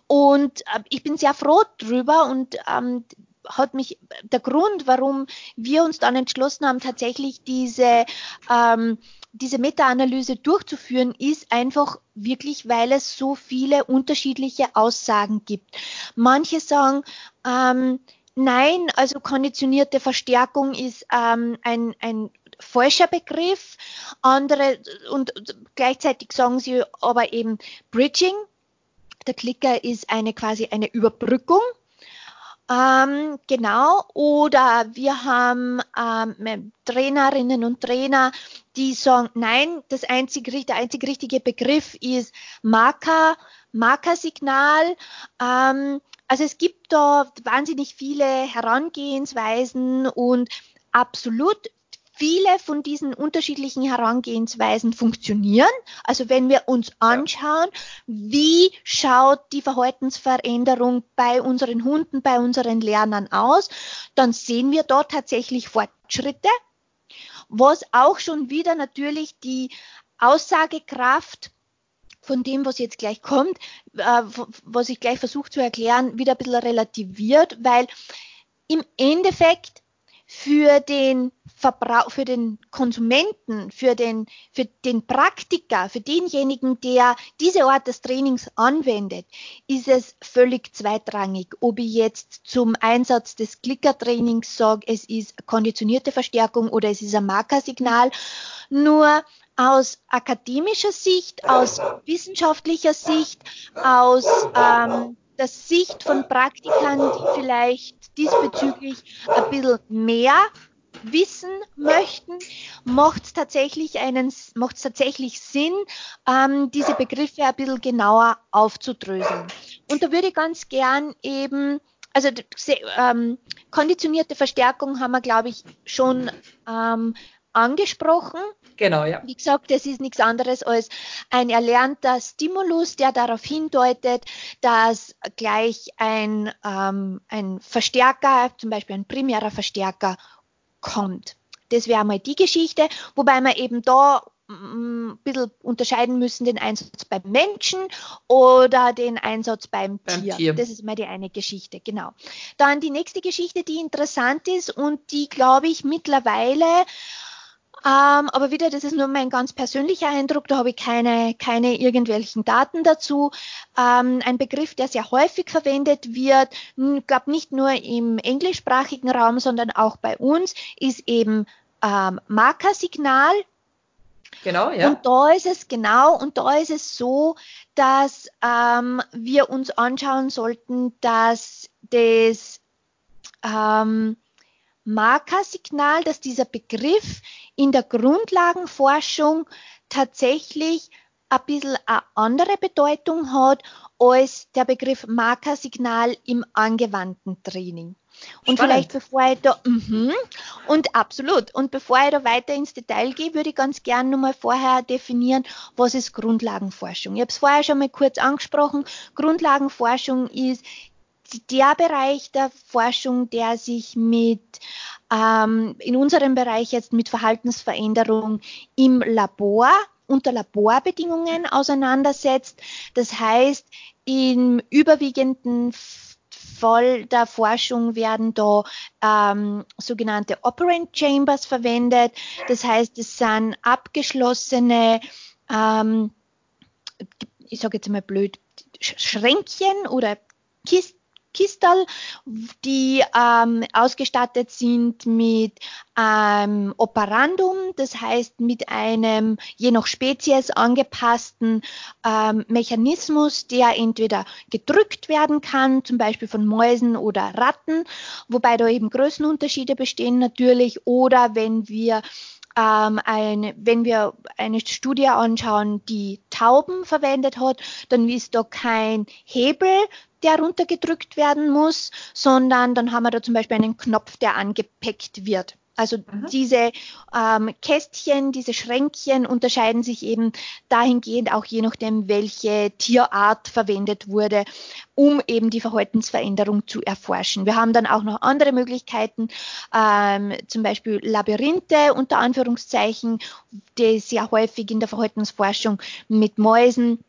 Und äh, ich bin sehr froh drüber und ähm, hat mich der Grund, warum wir uns dann entschlossen haben, tatsächlich diese ähm, diese Meta-Analyse durchzuführen, ist einfach wirklich, weil es so viele unterschiedliche Aussagen gibt. Manche sagen, ähm, nein, also konditionierte Verstärkung ist ähm, ein, ein falscher Begriff. Andere und gleichzeitig sagen sie aber eben Bridging. Der Klicker ist eine quasi eine Überbrückung. Ähm, genau. Oder wir haben ähm, Trainerinnen und Trainer, die sagen, nein, das einzig, der einzig richtige Begriff ist Marker, Markersignal. Ähm, also es gibt da wahnsinnig viele Herangehensweisen und absolut viele von diesen unterschiedlichen Herangehensweisen funktionieren. Also wenn wir uns anschauen, wie schaut die Verhaltensveränderung bei unseren Hunden, bei unseren Lernern aus, dann sehen wir dort tatsächlich Fortschritte, was auch schon wieder natürlich die Aussagekraft von dem, was jetzt gleich kommt, äh, was ich gleich versuche zu erklären, wieder ein bisschen relativiert, weil im Endeffekt für den Verbrauch, für den Konsumenten, für den, für den Praktiker, für denjenigen, der diese Art des Trainings anwendet, ist es völlig zweitrangig, ob ich jetzt zum Einsatz des Clicker-Trainings sage, es ist konditionierte Verstärkung oder es ist ein Markersignal. Nur aus akademischer Sicht, aus wissenschaftlicher Sicht, aus ähm, der Sicht von Praktikern, die vielleicht diesbezüglich ein bisschen mehr wissen möchten, macht es tatsächlich tatsächlich Sinn, ähm, diese Begriffe ein bisschen genauer aufzudröseln. Und da würde ich ganz gern eben, also ähm, konditionierte Verstärkung haben wir, glaube ich, schon ähm, angesprochen. Genau, ja. Wie gesagt, es ist nichts anderes als ein erlernter Stimulus, der darauf hindeutet, dass gleich ein, ähm, ein Verstärker, zum Beispiel ein primärer Verstärker, kommt. Das wäre mal die Geschichte, wobei wir eben da mm, ein bisschen unterscheiden müssen, den Einsatz beim Menschen oder den Einsatz beim, beim Tier. Tier. Das ist mal die eine Geschichte, genau. Dann die nächste Geschichte, die interessant ist und die, glaube ich, mittlerweile ähm, aber wieder, das ist nur mein ganz persönlicher Eindruck, da habe ich keine, keine irgendwelchen Daten dazu. Ähm, ein Begriff, der sehr häufig verwendet wird, ich glaube nicht nur im englischsprachigen Raum, sondern auch bei uns, ist eben ähm, Markersignal. Genau, ja. Und da ist es genau, und da ist es so, dass ähm, wir uns anschauen sollten, dass das ähm, Markersignal, dass dieser Begriff in der Grundlagenforschung tatsächlich ein bisschen eine andere Bedeutung hat als der Begriff Markersignal im angewandten Training. Und Spannend. vielleicht bevor ich da, mh, und absolut, und bevor ich da weiter ins Detail gehe, würde ich ganz gerne nochmal vorher definieren, was ist Grundlagenforschung. Ich habe es vorher schon mal kurz angesprochen. Grundlagenforschung ist der Bereich der Forschung, der sich mit ähm, in unserem Bereich jetzt mit Verhaltensveränderung im Labor unter Laborbedingungen auseinandersetzt. Das heißt, im überwiegenden Fall der Forschung werden da ähm, sogenannte Operant Chambers verwendet. Das heißt, es sind abgeschlossene, ähm, ich sage jetzt mal blöd, Schränkchen oder Kisten Kistal, die ähm, ausgestattet sind mit ähm, Operandum, das heißt mit einem je nach Spezies angepassten ähm, Mechanismus, der entweder gedrückt werden kann, zum Beispiel von Mäusen oder Ratten, wobei da eben Größenunterschiede bestehen natürlich, oder wenn wir ähm, ein, wenn wir eine Studie anschauen, die Tauben verwendet hat, dann ist da kein Hebel, der runtergedrückt werden muss, sondern dann haben wir da zum Beispiel einen Knopf, der angepackt wird. Also mhm. diese ähm, Kästchen, diese Schränkchen unterscheiden sich eben dahingehend auch je nachdem, welche Tierart verwendet wurde, um eben die Verhaltensveränderung zu erforschen. Wir haben dann auch noch andere Möglichkeiten, ähm, zum Beispiel Labyrinthe unter Anführungszeichen, die sehr häufig in der Verhaltensforschung mit Mäusen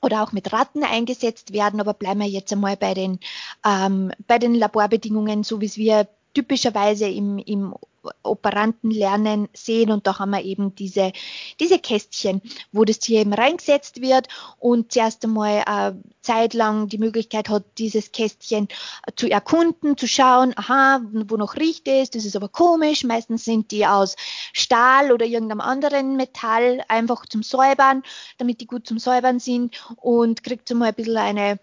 oder auch mit Ratten eingesetzt werden, aber bleiben wir jetzt einmal bei den, ähm, bei den Laborbedingungen, so wie es wir typischerweise im, im Operantenlernen sehen und da haben wir eben diese, diese Kästchen, wo das Tier eben reingesetzt wird und zuerst einmal äh, zeitlang die Möglichkeit hat, dieses Kästchen äh, zu erkunden, zu schauen, aha, wo noch riecht es, das ist aber komisch, meistens sind die aus Stahl oder irgendeinem anderen Metall, einfach zum Säubern, damit die gut zum Säubern sind und kriegt so mal ein bisschen eine,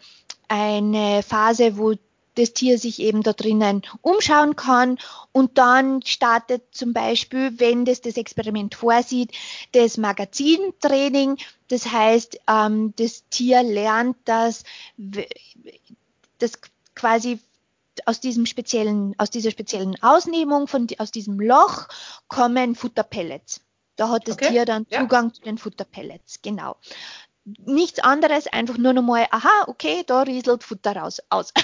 eine Phase, wo das Tier sich eben da drinnen umschauen kann und dann startet zum Beispiel, wenn das das Experiment vorsieht, das Magazintraining. Das heißt, ähm, das Tier lernt, dass das quasi aus diesem speziellen, aus dieser speziellen Ausnehmung von, aus diesem Loch kommen Futterpellets. Da hat das okay. Tier dann Zugang ja. zu den Futterpellets, genau. Nichts anderes, einfach nur nochmal, aha, okay, da rieselt Futter raus, aus.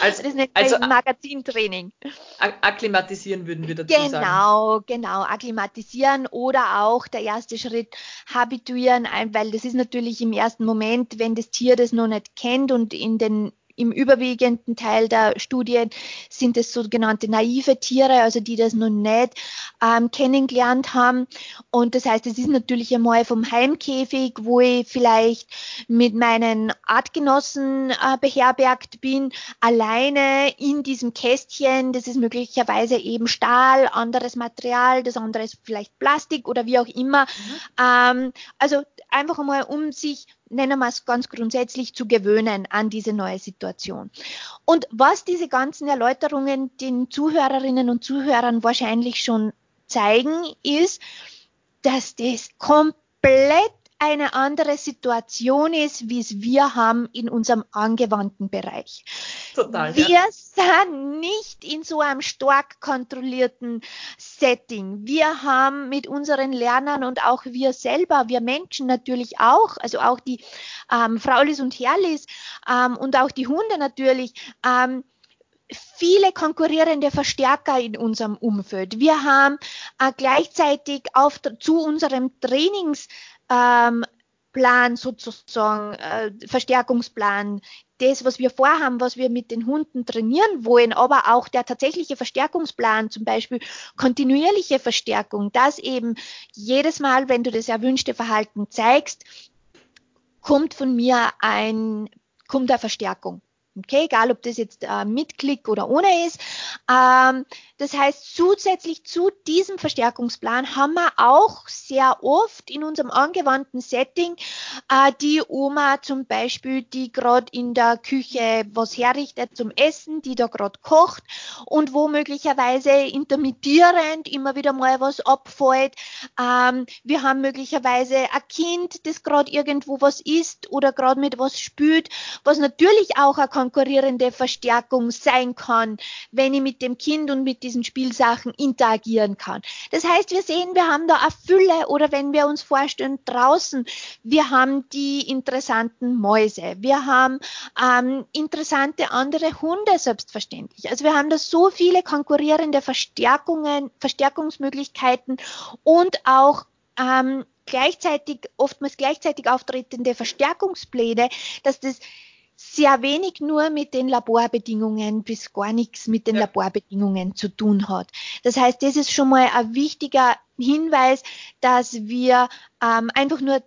Also, das ist nicht also, Magazintraining. Akklimatisieren würden wir dazu genau, sagen. Genau, genau, akklimatisieren oder auch der erste Schritt habituieren, weil das ist natürlich im ersten Moment, wenn das Tier das noch nicht kennt und in den im überwiegenden Teil der Studien sind es sogenannte naive Tiere, also die das noch nicht ähm, kennengelernt haben. Und das heißt, es ist natürlich einmal vom Heimkäfig, wo ich vielleicht mit meinen Artgenossen äh, beherbergt bin, alleine in diesem Kästchen. Das ist möglicherweise eben Stahl, anderes Material, das andere ist vielleicht Plastik oder wie auch immer. Mhm. Ähm, also einfach einmal, um sich nennen wir es ganz grundsätzlich, zu gewöhnen an diese neue Situation. Und was diese ganzen Erläuterungen den Zuhörerinnen und Zuhörern wahrscheinlich schon zeigen, ist, dass das komplett eine andere Situation ist, wie es wir haben in unserem angewandten Bereich. Total. Wir ja. sind nicht in so einem stark kontrollierten Setting. Wir haben mit unseren Lernern und auch wir selber, wir Menschen natürlich auch, also auch die ähm, Fraulis und Herrlis ähm, und auch die Hunde natürlich, ähm, viele konkurrierende Verstärker in unserem Umfeld. Wir haben äh, gleichzeitig auf, zu unserem Trainings ähm, Plan sozusagen, äh, Verstärkungsplan, das, was wir vorhaben, was wir mit den Hunden trainieren wollen, aber auch der tatsächliche Verstärkungsplan, zum Beispiel kontinuierliche Verstärkung, dass eben jedes Mal, wenn du das erwünschte Verhalten zeigst, kommt von mir ein, kommt eine Verstärkung. Okay, egal ob das jetzt äh, mit Klick oder ohne ist. Ähm, das heißt, zusätzlich zu diesem Verstärkungsplan haben wir auch sehr oft in unserem angewandten Setting äh, die Oma zum Beispiel, die gerade in der Küche was herrichtet zum Essen, die da gerade kocht und wo möglicherweise intermittierend immer wieder mal was abfällt. Ähm, wir haben möglicherweise ein Kind, das gerade irgendwo was isst oder gerade mit was spült, was natürlich auch ein konkurrierende Verstärkung sein kann, wenn ich mit dem Kind und mit diesen Spielsachen interagieren kann. Das heißt, wir sehen, wir haben da eine Fülle oder wenn wir uns vorstellen, draußen, wir haben die interessanten Mäuse, wir haben ähm, interessante andere Hunde selbstverständlich. Also wir haben da so viele konkurrierende Verstärkungen, Verstärkungsmöglichkeiten und auch ähm, gleichzeitig, oftmals gleichzeitig auftretende Verstärkungspläne, dass das sehr wenig nur mit den Laborbedingungen bis gar nichts mit den ja. Laborbedingungen zu tun hat. Das heißt, das ist schon mal ein wichtiger Hinweis, dass wir ähm, einfach nur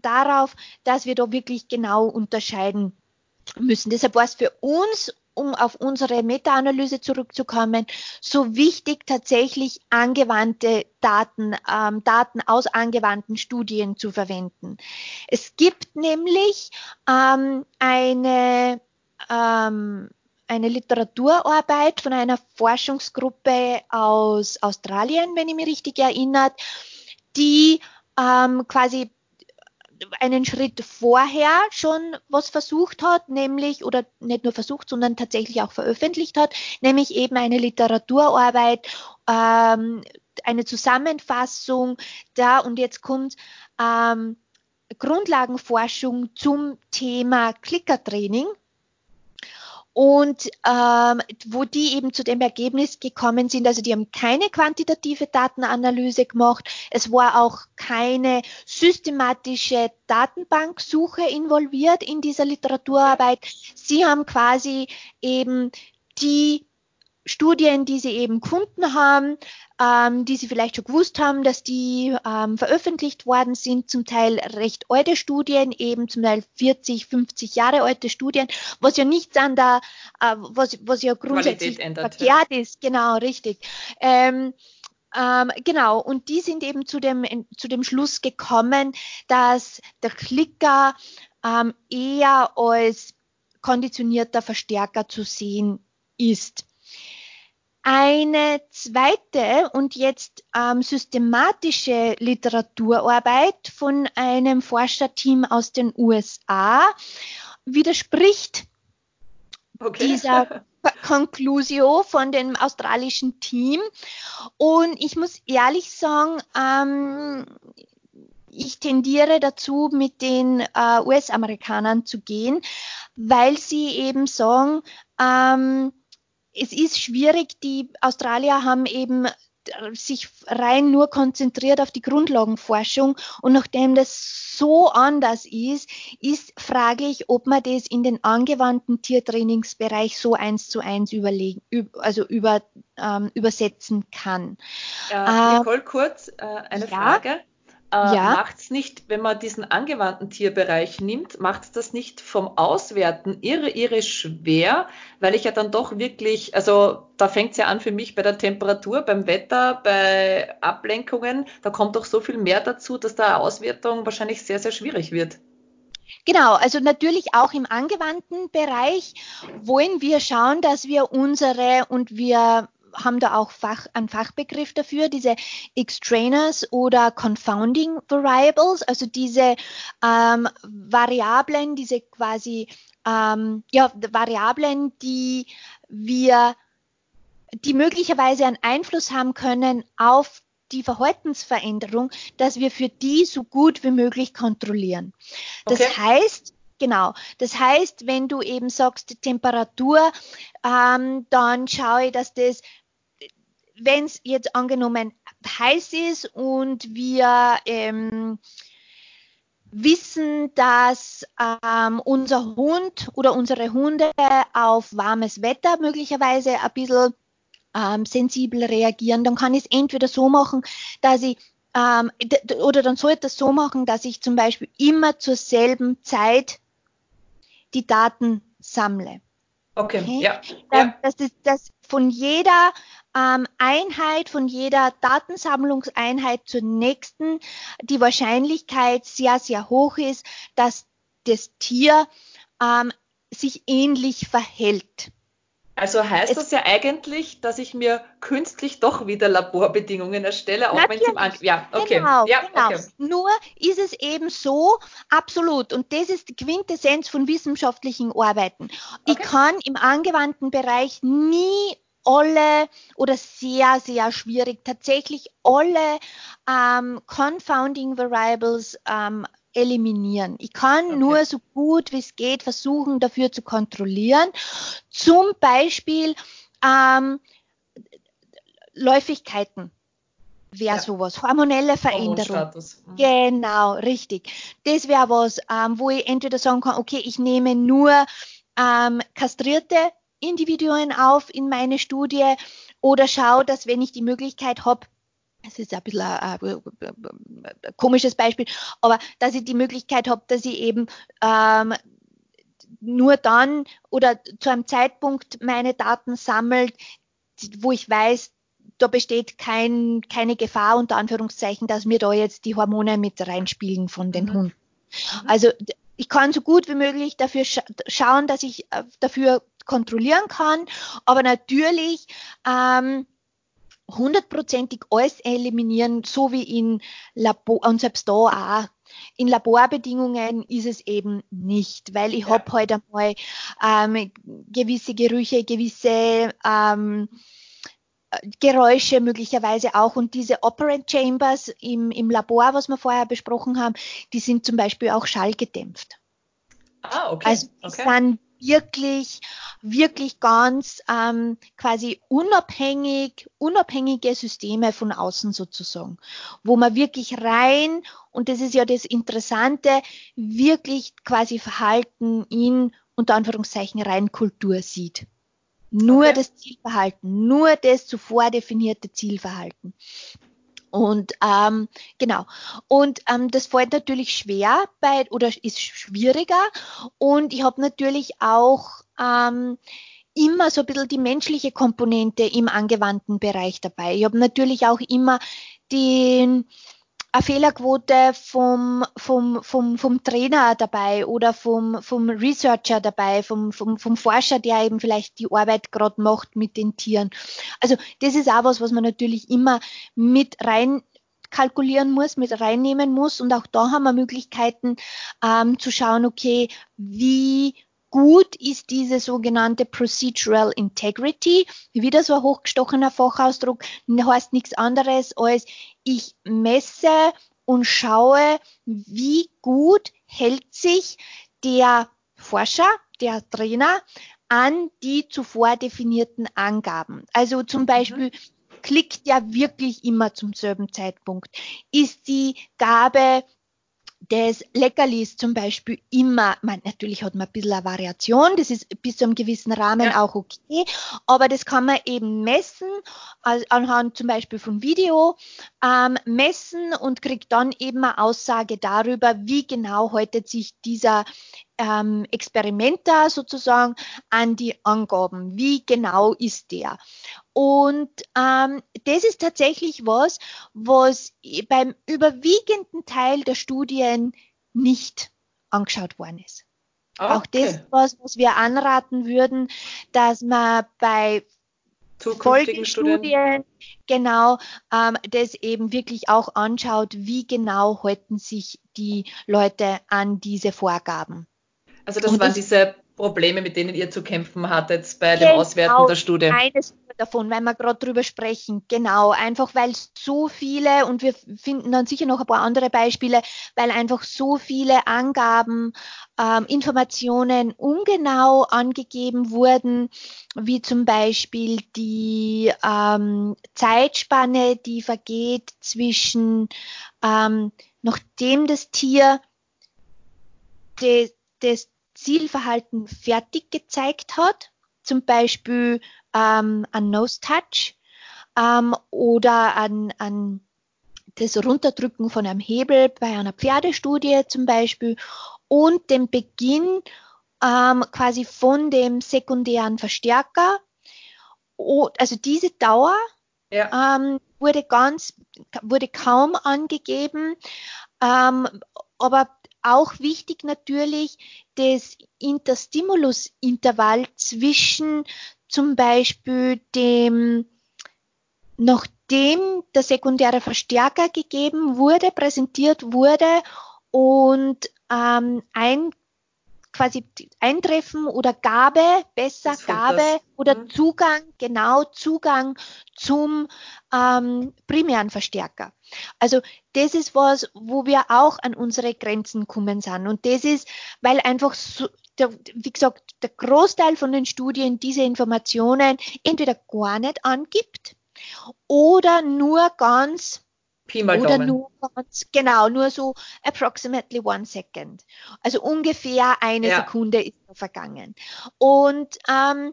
darauf, dass wir da wirklich genau unterscheiden müssen. Deshalb war es für uns um auf unsere Meta-Analyse zurückzukommen, so wichtig tatsächlich angewandte Daten, ähm, Daten aus angewandten Studien zu verwenden. Es gibt nämlich ähm, eine ähm, eine Literaturarbeit von einer Forschungsgruppe aus Australien, wenn ich mich richtig erinnert, die ähm, quasi einen Schritt vorher schon was versucht hat, nämlich, oder nicht nur versucht, sondern tatsächlich auch veröffentlicht hat, nämlich eben eine Literaturarbeit, ähm, eine Zusammenfassung da. Und jetzt kommt ähm, Grundlagenforschung zum Thema Klickertraining und ähm, wo die eben zu dem Ergebnis gekommen sind, also die haben keine quantitative Datenanalyse gemacht, es war auch keine systematische Datenbanksuche involviert in dieser Literaturarbeit. Sie haben quasi eben die Studien, die sie eben gefunden haben, ähm, die sie vielleicht schon gewusst haben, dass die ähm, veröffentlicht worden sind, zum Teil recht alte Studien, eben zum Teil 40, 50 Jahre alte Studien, was ja nichts an der, äh, was, was ja grundsätzlich ändert, verkehrt ja. ist, genau, richtig. Ähm, ähm, genau, und die sind eben zu dem, zu dem Schluss gekommen, dass der Klicker ähm, eher als konditionierter Verstärker zu sehen ist. Eine zweite und jetzt ähm, systematische Literaturarbeit von einem Forscherteam aus den USA widerspricht okay. dieser Conclusio von dem australischen Team. Und ich muss ehrlich sagen, ähm, ich tendiere dazu, mit den äh, US-Amerikanern zu gehen, weil sie eben sagen, ähm, es ist schwierig, die Australier haben eben sich rein nur konzentriert auf die Grundlagenforschung und nachdem das so anders ist, ist fraglich, ob man das in den angewandten Tiertrainingsbereich so eins zu eins überlegen, also über, ähm, übersetzen kann. Äh, Nicole, kurz äh, eine ja? Frage. Äh, ja. Macht es nicht, wenn man diesen angewandten Tierbereich nimmt, macht es das nicht vom Auswerten irre, irre schwer, weil ich ja dann doch wirklich, also da fängt es ja an für mich bei der Temperatur, beim Wetter, bei Ablenkungen, da kommt doch so viel mehr dazu, dass da Auswertung wahrscheinlich sehr, sehr schwierig wird. Genau, also natürlich auch im angewandten Bereich wollen wir schauen, dass wir unsere und wir haben da auch Fach, einen Fachbegriff dafür, diese Extrainers oder Confounding Variables, also diese ähm, Variablen, diese quasi ähm, ja, Variablen, die wir, die möglicherweise einen Einfluss haben können auf die Verhaltensveränderung, dass wir für die so gut wie möglich kontrollieren. Das okay. heißt, Genau. Das heißt, wenn du eben sagst Temperatur, ähm, dann schaue ich, dass das wenn es jetzt angenommen heiß ist und wir ähm, wissen, dass ähm, unser Hund oder unsere Hunde auf warmes Wetter möglicherweise ein bisschen ähm, sensibel reagieren, dann kann ich es entweder so machen, dass ich ähm, oder dann sollte es so machen, dass ich zum Beispiel immer zur selben Zeit die Daten sammle. Okay, okay? ja. ja. Das ist das von jeder ähm, Einheit, von jeder Datensammlungseinheit zur nächsten die Wahrscheinlichkeit sehr, sehr hoch ist, dass das Tier ähm, sich ähnlich verhält. Also heißt es, das ja eigentlich, dass ich mir künstlich doch wieder Laborbedingungen erstelle, auch wenn es im An Ja, okay. Genau, ja, genau. Okay. Nur ist es eben so, absolut, und das ist die Quintessenz von wissenschaftlichen Arbeiten. Okay. Ich kann im angewandten Bereich nie alle oder sehr, sehr schwierig, tatsächlich alle ähm, Confounding Variables ähm, eliminieren. Ich kann okay. nur so gut wie es geht versuchen, dafür zu kontrollieren. Zum Beispiel ähm, Läufigkeiten wäre ja. sowas, hormonelle Veränderung. Mhm. Genau, richtig. Das wäre was, ähm, wo ich entweder sagen kann, okay, ich nehme nur ähm, kastrierte Individuen auf in meine Studie oder schaue, dass wenn ich die Möglichkeit habe, es ist ein bisschen ein, ein, ein, komisches Beispiel, aber dass ich die Möglichkeit habe, dass ich eben ähm, nur dann oder zu einem Zeitpunkt meine Daten sammelt, wo ich weiß, da besteht kein, keine Gefahr unter Anführungszeichen, dass mir da jetzt die Hormone mit reinspielen von den mhm. Hunden. Mhm. Also ich kann so gut wie möglich dafür scha schauen, dass ich äh, dafür kontrollieren kann, aber natürlich ähm, hundertprozentig alles eliminieren, so wie in Labor und selbst da auch. In Laborbedingungen ist es eben nicht, weil ich ja. habe halt einmal ähm, gewisse Gerüche, gewisse ähm, Geräusche möglicherweise auch und diese Operant Chambers im, im Labor, was wir vorher besprochen haben, die sind zum Beispiel auch schallgedämpft. Ah, okay. Also die okay. sind wirklich, wirklich ganz ähm, quasi unabhängig, unabhängige Systeme von außen sozusagen, wo man wirklich rein, und das ist ja das Interessante, wirklich quasi Verhalten in unter Anführungszeichen rein Kultur sieht. Nur okay. das Zielverhalten, nur das zuvor definierte Zielverhalten. Und ähm, genau. Und ähm, das fällt natürlich schwer bei oder ist schwieriger. Und ich habe natürlich auch ähm, immer so ein bisschen die menschliche Komponente im angewandten Bereich dabei. Ich habe natürlich auch immer den eine Fehlerquote vom, vom, vom, vom Trainer dabei oder vom, vom Researcher dabei, vom, vom, vom Forscher, der eben vielleicht die Arbeit gerade macht mit den Tieren. Also das ist auch was, was man natürlich immer mit rein kalkulieren muss, mit reinnehmen muss. Und auch da haben wir Möglichkeiten ähm, zu schauen, okay, wie gut ist diese sogenannte Procedural Integrity. Wieder so ein hochgestochener Fachausdruck, heißt nichts anderes als ich messe und schaue, wie gut hält sich der Forscher, der Trainer an die zuvor definierten Angaben. Also zum mhm. Beispiel klickt ja wirklich immer zum selben Zeitpunkt. Ist die Gabe des Leckerlis zum Beispiel immer, man, natürlich hat man ein bisschen eine Variation, das ist bis zu einem gewissen Rahmen ja. auch okay, aber das kann man eben messen, also anhand zum Beispiel von Video, ähm, messen und kriegt dann eben eine Aussage darüber, wie genau haltet sich dieser ähm, Experiment da sozusagen an die Angaben. Wie genau ist der? Und ähm, das ist tatsächlich was, was beim überwiegenden Teil der Studien nicht angeschaut worden ist. Okay. Auch das ist was, was wir anraten würden, dass man bei Folgestudien genau ähm, das eben wirklich auch anschaut, wie genau halten sich die Leute an diese Vorgaben. Also das und waren diese Probleme, mit denen ihr zu kämpfen hattet bei dem genau, Auswerten der Studie. Eines davon, weil wir gerade drüber sprechen. Genau, einfach weil so viele, und wir finden dann sicher noch ein paar andere Beispiele, weil einfach so viele Angaben, ähm, Informationen ungenau angegeben wurden, wie zum Beispiel die ähm, Zeitspanne, die vergeht zwischen ähm, nachdem das Tier das Zielverhalten fertig gezeigt hat, zum Beispiel ähm, an Nose Touch ähm, oder an, an das Runterdrücken von einem Hebel bei einer Pferdestudie zum Beispiel und den Beginn ähm, quasi von dem sekundären Verstärker. Also diese Dauer ja. ähm, wurde ganz, wurde kaum angegeben, ähm, aber auch wichtig natürlich das Interstimulus-Intervall zwischen zum Beispiel dem, nachdem der sekundäre Verstärker gegeben wurde, präsentiert wurde und ähm, ein quasi Eintreffen oder Gabe, besser Gabe oder mhm. Zugang, genau Zugang zum ähm, primären Verstärker. Also das ist was, wo wir auch an unsere Grenzen kommen sind. Und das ist, weil einfach so, der, wie gesagt, der Großteil von den Studien diese Informationen entweder gar nicht angibt oder nur ganz Pi mal oder Daumen. nur genau, nur so approximately one second. Also ungefähr eine ja. Sekunde ist vergangen. Und ähm,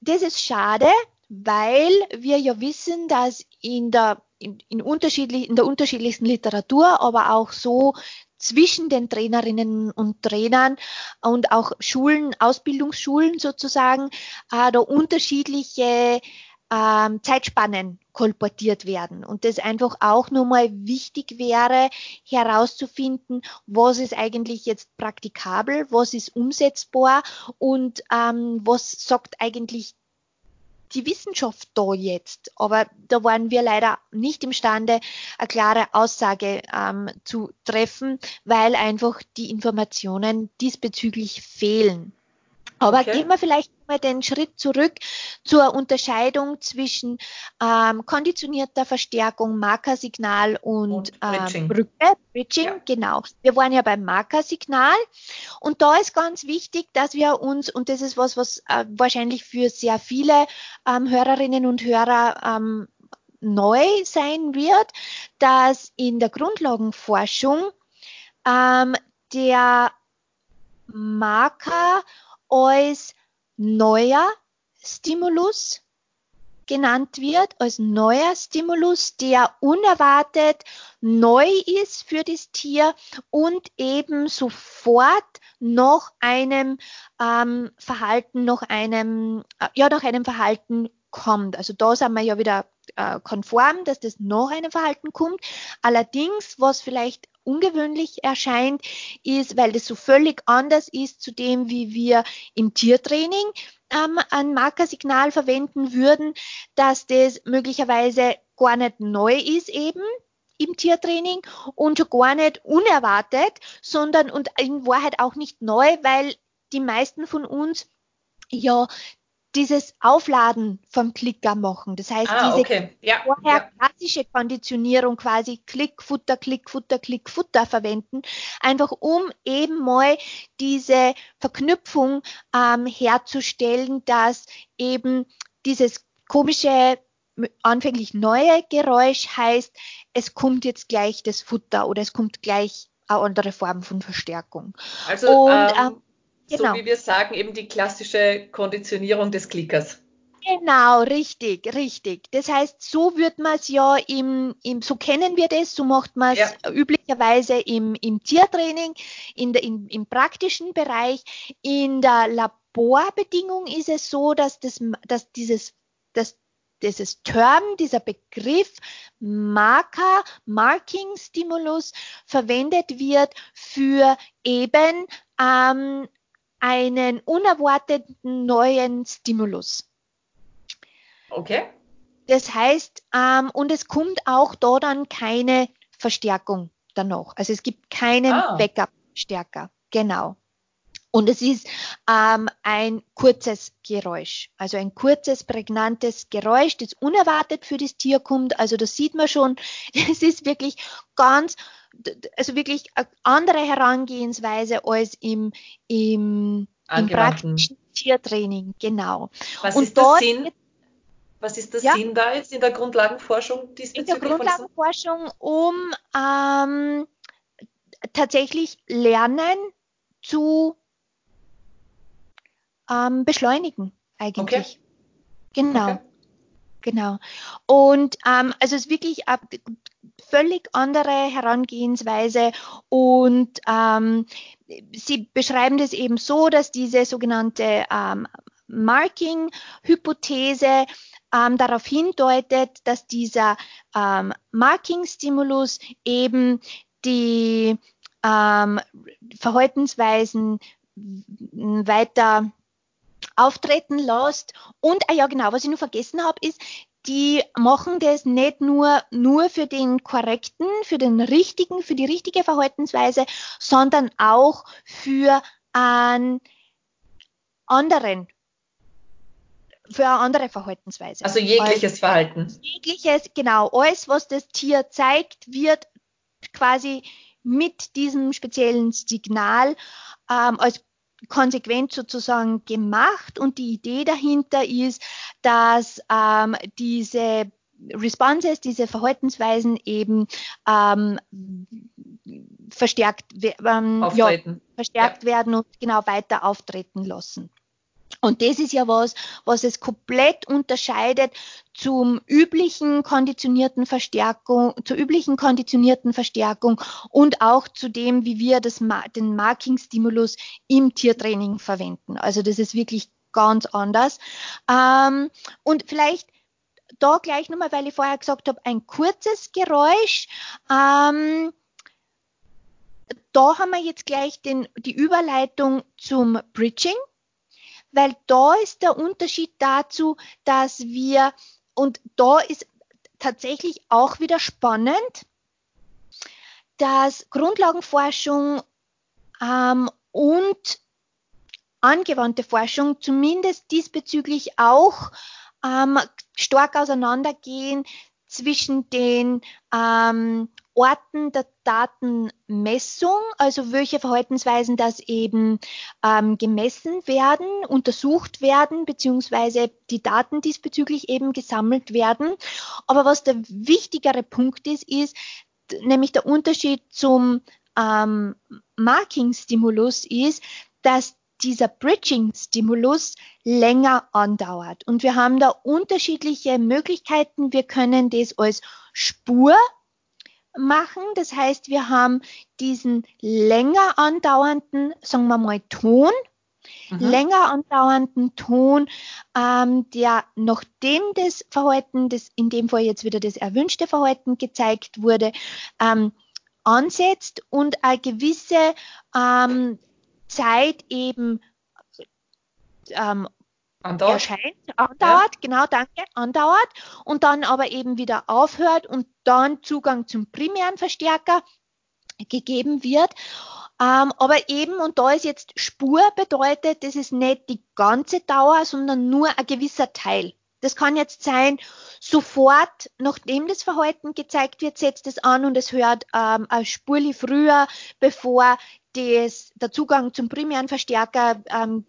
das ist schade, weil wir ja wissen, dass in der in, in, unterschiedlich, in der unterschiedlichsten Literatur, aber auch so zwischen den Trainerinnen und Trainern und auch Schulen, Ausbildungsschulen sozusagen, äh, da unterschiedliche ähm, Zeitspannen kolportiert werden. Und das einfach auch nochmal wichtig wäre, herauszufinden, was ist eigentlich jetzt praktikabel, was ist umsetzbar und ähm, was sagt eigentlich die Wissenschaft da jetzt? Aber da waren wir leider nicht imstande, eine klare Aussage ähm, zu treffen, weil einfach die Informationen diesbezüglich fehlen. Aber okay. gehen wir vielleicht mal den Schritt zurück zur Unterscheidung zwischen ähm, konditionierter Verstärkung, Markersignal und, und ähm, Brücke, Bridging, ja. genau. Wir waren ja beim Markersignal und da ist ganz wichtig, dass wir uns, und das ist was, was äh, wahrscheinlich für sehr viele ähm, Hörerinnen und Hörer ähm, neu sein wird, dass in der Grundlagenforschung ähm, der Marker als neuer Stimulus genannt wird, als neuer Stimulus, der unerwartet neu ist für das Tier und eben sofort noch einem ähm, Verhalten, noch einem, äh, ja, nach einem Verhalten kommt. Also da sind wir ja wieder äh, konform, dass das nach einem Verhalten kommt. Allerdings, was vielleicht ungewöhnlich erscheint, ist, weil das so völlig anders ist zu dem, wie wir im Tiertraining ähm, ein Markersignal verwenden würden, dass das möglicherweise gar nicht neu ist eben im Tiertraining und schon gar nicht unerwartet, sondern und in Wahrheit auch nicht neu, weil die meisten von uns ja dieses Aufladen vom Klicker machen. Das heißt, ah, diese okay. ja, vorher ja. klassische Konditionierung quasi Klick, Futter, Klick, Futter, Klick, Futter verwenden, einfach um eben mal diese Verknüpfung ähm, herzustellen, dass eben dieses komische anfänglich neue Geräusch heißt, es kommt jetzt gleich das Futter oder es kommt gleich eine andere Form von Verstärkung. Also Und, ähm, ähm Genau. So wie wir sagen, eben die klassische Konditionierung des Klickers. Genau, richtig, richtig. Das heißt, so wird man es ja im, im, so kennen wir das, so macht man es ja. üblicherweise im, im Tiertraining, in der, in, im praktischen Bereich. In der Laborbedingung ist es so, dass, das, dass dieses, dass dieses Term, dieser Begriff Marker, Marking Stimulus verwendet wird für eben ähm, einen unerwarteten neuen Stimulus. Okay. Das heißt, ähm, und es kommt auch da dann keine Verstärkung danach. Also es gibt keinen ah. Backup-Stärker. Genau. Und es ist ähm, ein kurzes Geräusch, also ein kurzes, prägnantes Geräusch, das unerwartet für das Tier kommt. Also das sieht man schon, es ist wirklich ganz, also wirklich eine andere Herangehensweise als im, im, im praktischen Tiertraining, genau. Was Und ist der Sinn? Was ist der ja, Sinn da jetzt in der Grundlagenforschung? In der Grundlagenforschung, um ähm, tatsächlich Lernen zu ähm, beschleunigen eigentlich. Okay. Genau. Okay. Genau. Und ähm, also es ist wirklich eine völlig andere Herangehensweise und ähm, Sie beschreiben das eben so, dass diese sogenannte ähm, Marking-Hypothese ähm, darauf hindeutet, dass dieser ähm, Marking-Stimulus eben die ähm, Verhaltensweisen weiter auftreten lässt. Und, ah ja genau, was ich nur vergessen habe, ist, die machen das nicht nur, nur für den korrekten, für den richtigen, für die richtige Verhaltensweise, sondern auch für einen anderen für eine andere Verhaltensweise. Also jegliches also, Verhalten. Jegliches, genau. Alles, was das Tier zeigt, wird quasi mit diesem speziellen Signal ähm, als konsequent sozusagen gemacht und die Idee dahinter ist, dass ähm, diese Responses, diese Verhaltensweisen eben ähm, verstärkt, ähm, ja, verstärkt ja. werden und genau weiter auftreten lassen. Und das ist ja was, was es komplett unterscheidet zum üblichen konditionierten Verstärkung, zur üblichen konditionierten Verstärkung und auch zu dem, wie wir das, den Marking-Stimulus im Tiertraining verwenden. Also das ist wirklich ganz anders. Ähm, und vielleicht da gleich nochmal, weil ich vorher gesagt habe, ein kurzes Geräusch. Ähm, da haben wir jetzt gleich den, die Überleitung zum Bridging weil da ist der Unterschied dazu, dass wir, und da ist tatsächlich auch wieder spannend, dass Grundlagenforschung ähm, und angewandte Forschung zumindest diesbezüglich auch ähm, stark auseinandergehen zwischen den ähm, Orten der Datenmessung, also welche Verhaltensweisen das eben ähm, gemessen werden, untersucht werden, beziehungsweise die Daten diesbezüglich eben gesammelt werden. Aber was der wichtigere Punkt ist, ist nämlich der Unterschied zum ähm, Marking-Stimulus ist, dass dieser Bridging-Stimulus länger andauert. Und wir haben da unterschiedliche Möglichkeiten. Wir können das als Spur machen. Das heißt, wir haben diesen länger andauernden, sagen wir mal, Ton mhm. länger andauernden Ton, ähm, der nachdem das Verhalten, das in dem Fall jetzt wieder das erwünschte Verhalten gezeigt wurde, ähm, ansetzt und eine gewisse ähm, Zeit eben ähm, andauert. erscheint, andauert, ja. genau, danke, andauert und dann aber eben wieder aufhört und dann Zugang zum primären Verstärker gegeben wird. Ähm, aber eben, und da ist jetzt Spur bedeutet, das ist nicht die ganze Dauer, sondern nur ein gewisser Teil. Das kann jetzt sein, sofort, nachdem das Verhalten gezeigt wird, setzt es an und es hört ähm, eine Spurli früher, bevor das, der Zugang zum primären Verstärker ähm,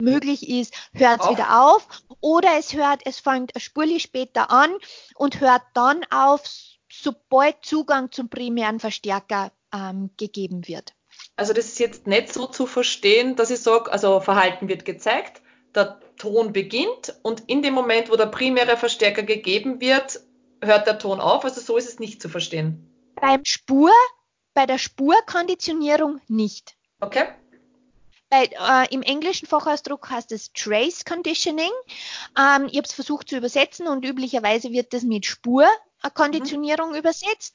möglich ist, hört es wieder auf. Oder es hört, es fängt eine Spurli später an und hört dann auf, sobald Zugang zum primären Verstärker ähm, gegeben wird. Also das ist jetzt nicht so zu verstehen, dass ich sage, also Verhalten wird gezeigt, der Ton beginnt und in dem Moment, wo der primäre Verstärker gegeben wird, hört der Ton auf. Also so ist es nicht zu verstehen. Beim Spur, bei der Spurkonditionierung nicht. Okay. Bei, äh, Im englischen Fachausdruck heißt es Trace Conditioning. Ähm, ich habe es versucht zu übersetzen und üblicherweise wird das mit Spur Konditionierung mhm. übersetzt.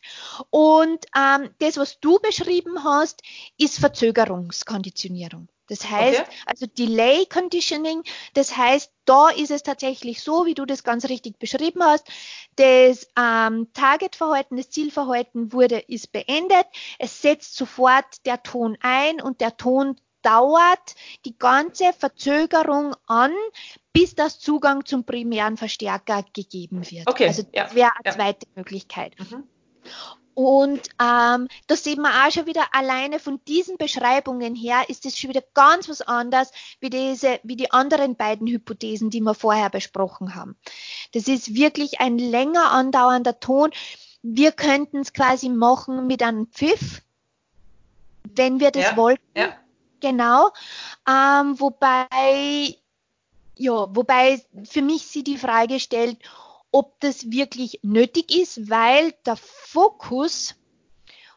Und ähm, das, was du beschrieben hast, ist Verzögerungskonditionierung. Das heißt, okay. also Delay Conditioning, das heißt, da ist es tatsächlich so, wie du das ganz richtig beschrieben hast. Das ähm, Targetverhalten, das Zielverhalten wurde, ist beendet. Es setzt sofort der Ton ein und der Ton dauert die ganze Verzögerung an, bis das Zugang zum primären Verstärker gegeben wird. Okay. Also das ja. wäre eine ja. zweite Möglichkeit. Mhm. Und ähm, da sieht man auch schon wieder alleine von diesen Beschreibungen her ist es schon wieder ganz was anderes wie diese, wie die anderen beiden Hypothesen, die wir vorher besprochen haben. Das ist wirklich ein länger andauernder Ton. Wir könnten es quasi machen mit einem Pfiff, wenn wir das ja, wollten. Ja. Genau. Ähm, wobei ja, wobei für mich sie die Frage stellt, ob das wirklich nötig ist, weil der Fokus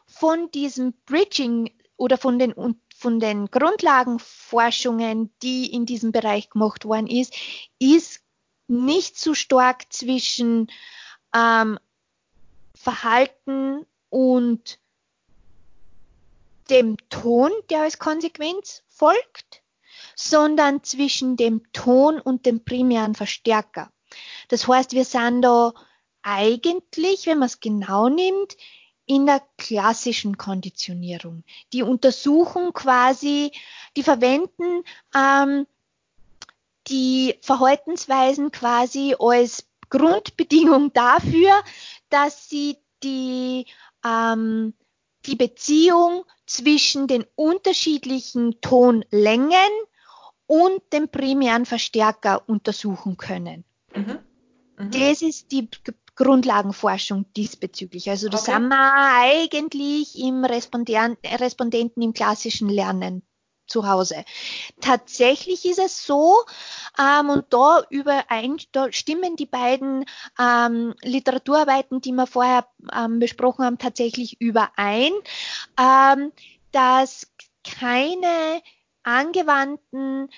von diesem Bridging oder von den, von den Grundlagenforschungen, die in diesem Bereich gemacht worden ist, ist nicht so stark zwischen ähm, Verhalten und dem Ton, der als Konsequenz folgt, sondern zwischen dem Ton und dem primären Verstärker. Das heißt, wir sind da eigentlich, wenn man es genau nimmt, in der klassischen Konditionierung. Die untersuchen quasi, die verwenden ähm, die Verhaltensweisen quasi als Grundbedingung dafür, dass sie die, ähm, die Beziehung zwischen den unterschiedlichen Tonlängen und den primären Verstärker untersuchen können. Mhm. Mhm. Das ist die Grundlagenforschung diesbezüglich. Also da okay. sind wir eigentlich im Respondenten im klassischen Lernen zu Hause. Tatsächlich ist es so, ähm, und da überein, da stimmen die beiden ähm, Literaturarbeiten, die wir vorher ähm, besprochen haben, tatsächlich überein, ähm, dass keine angewandten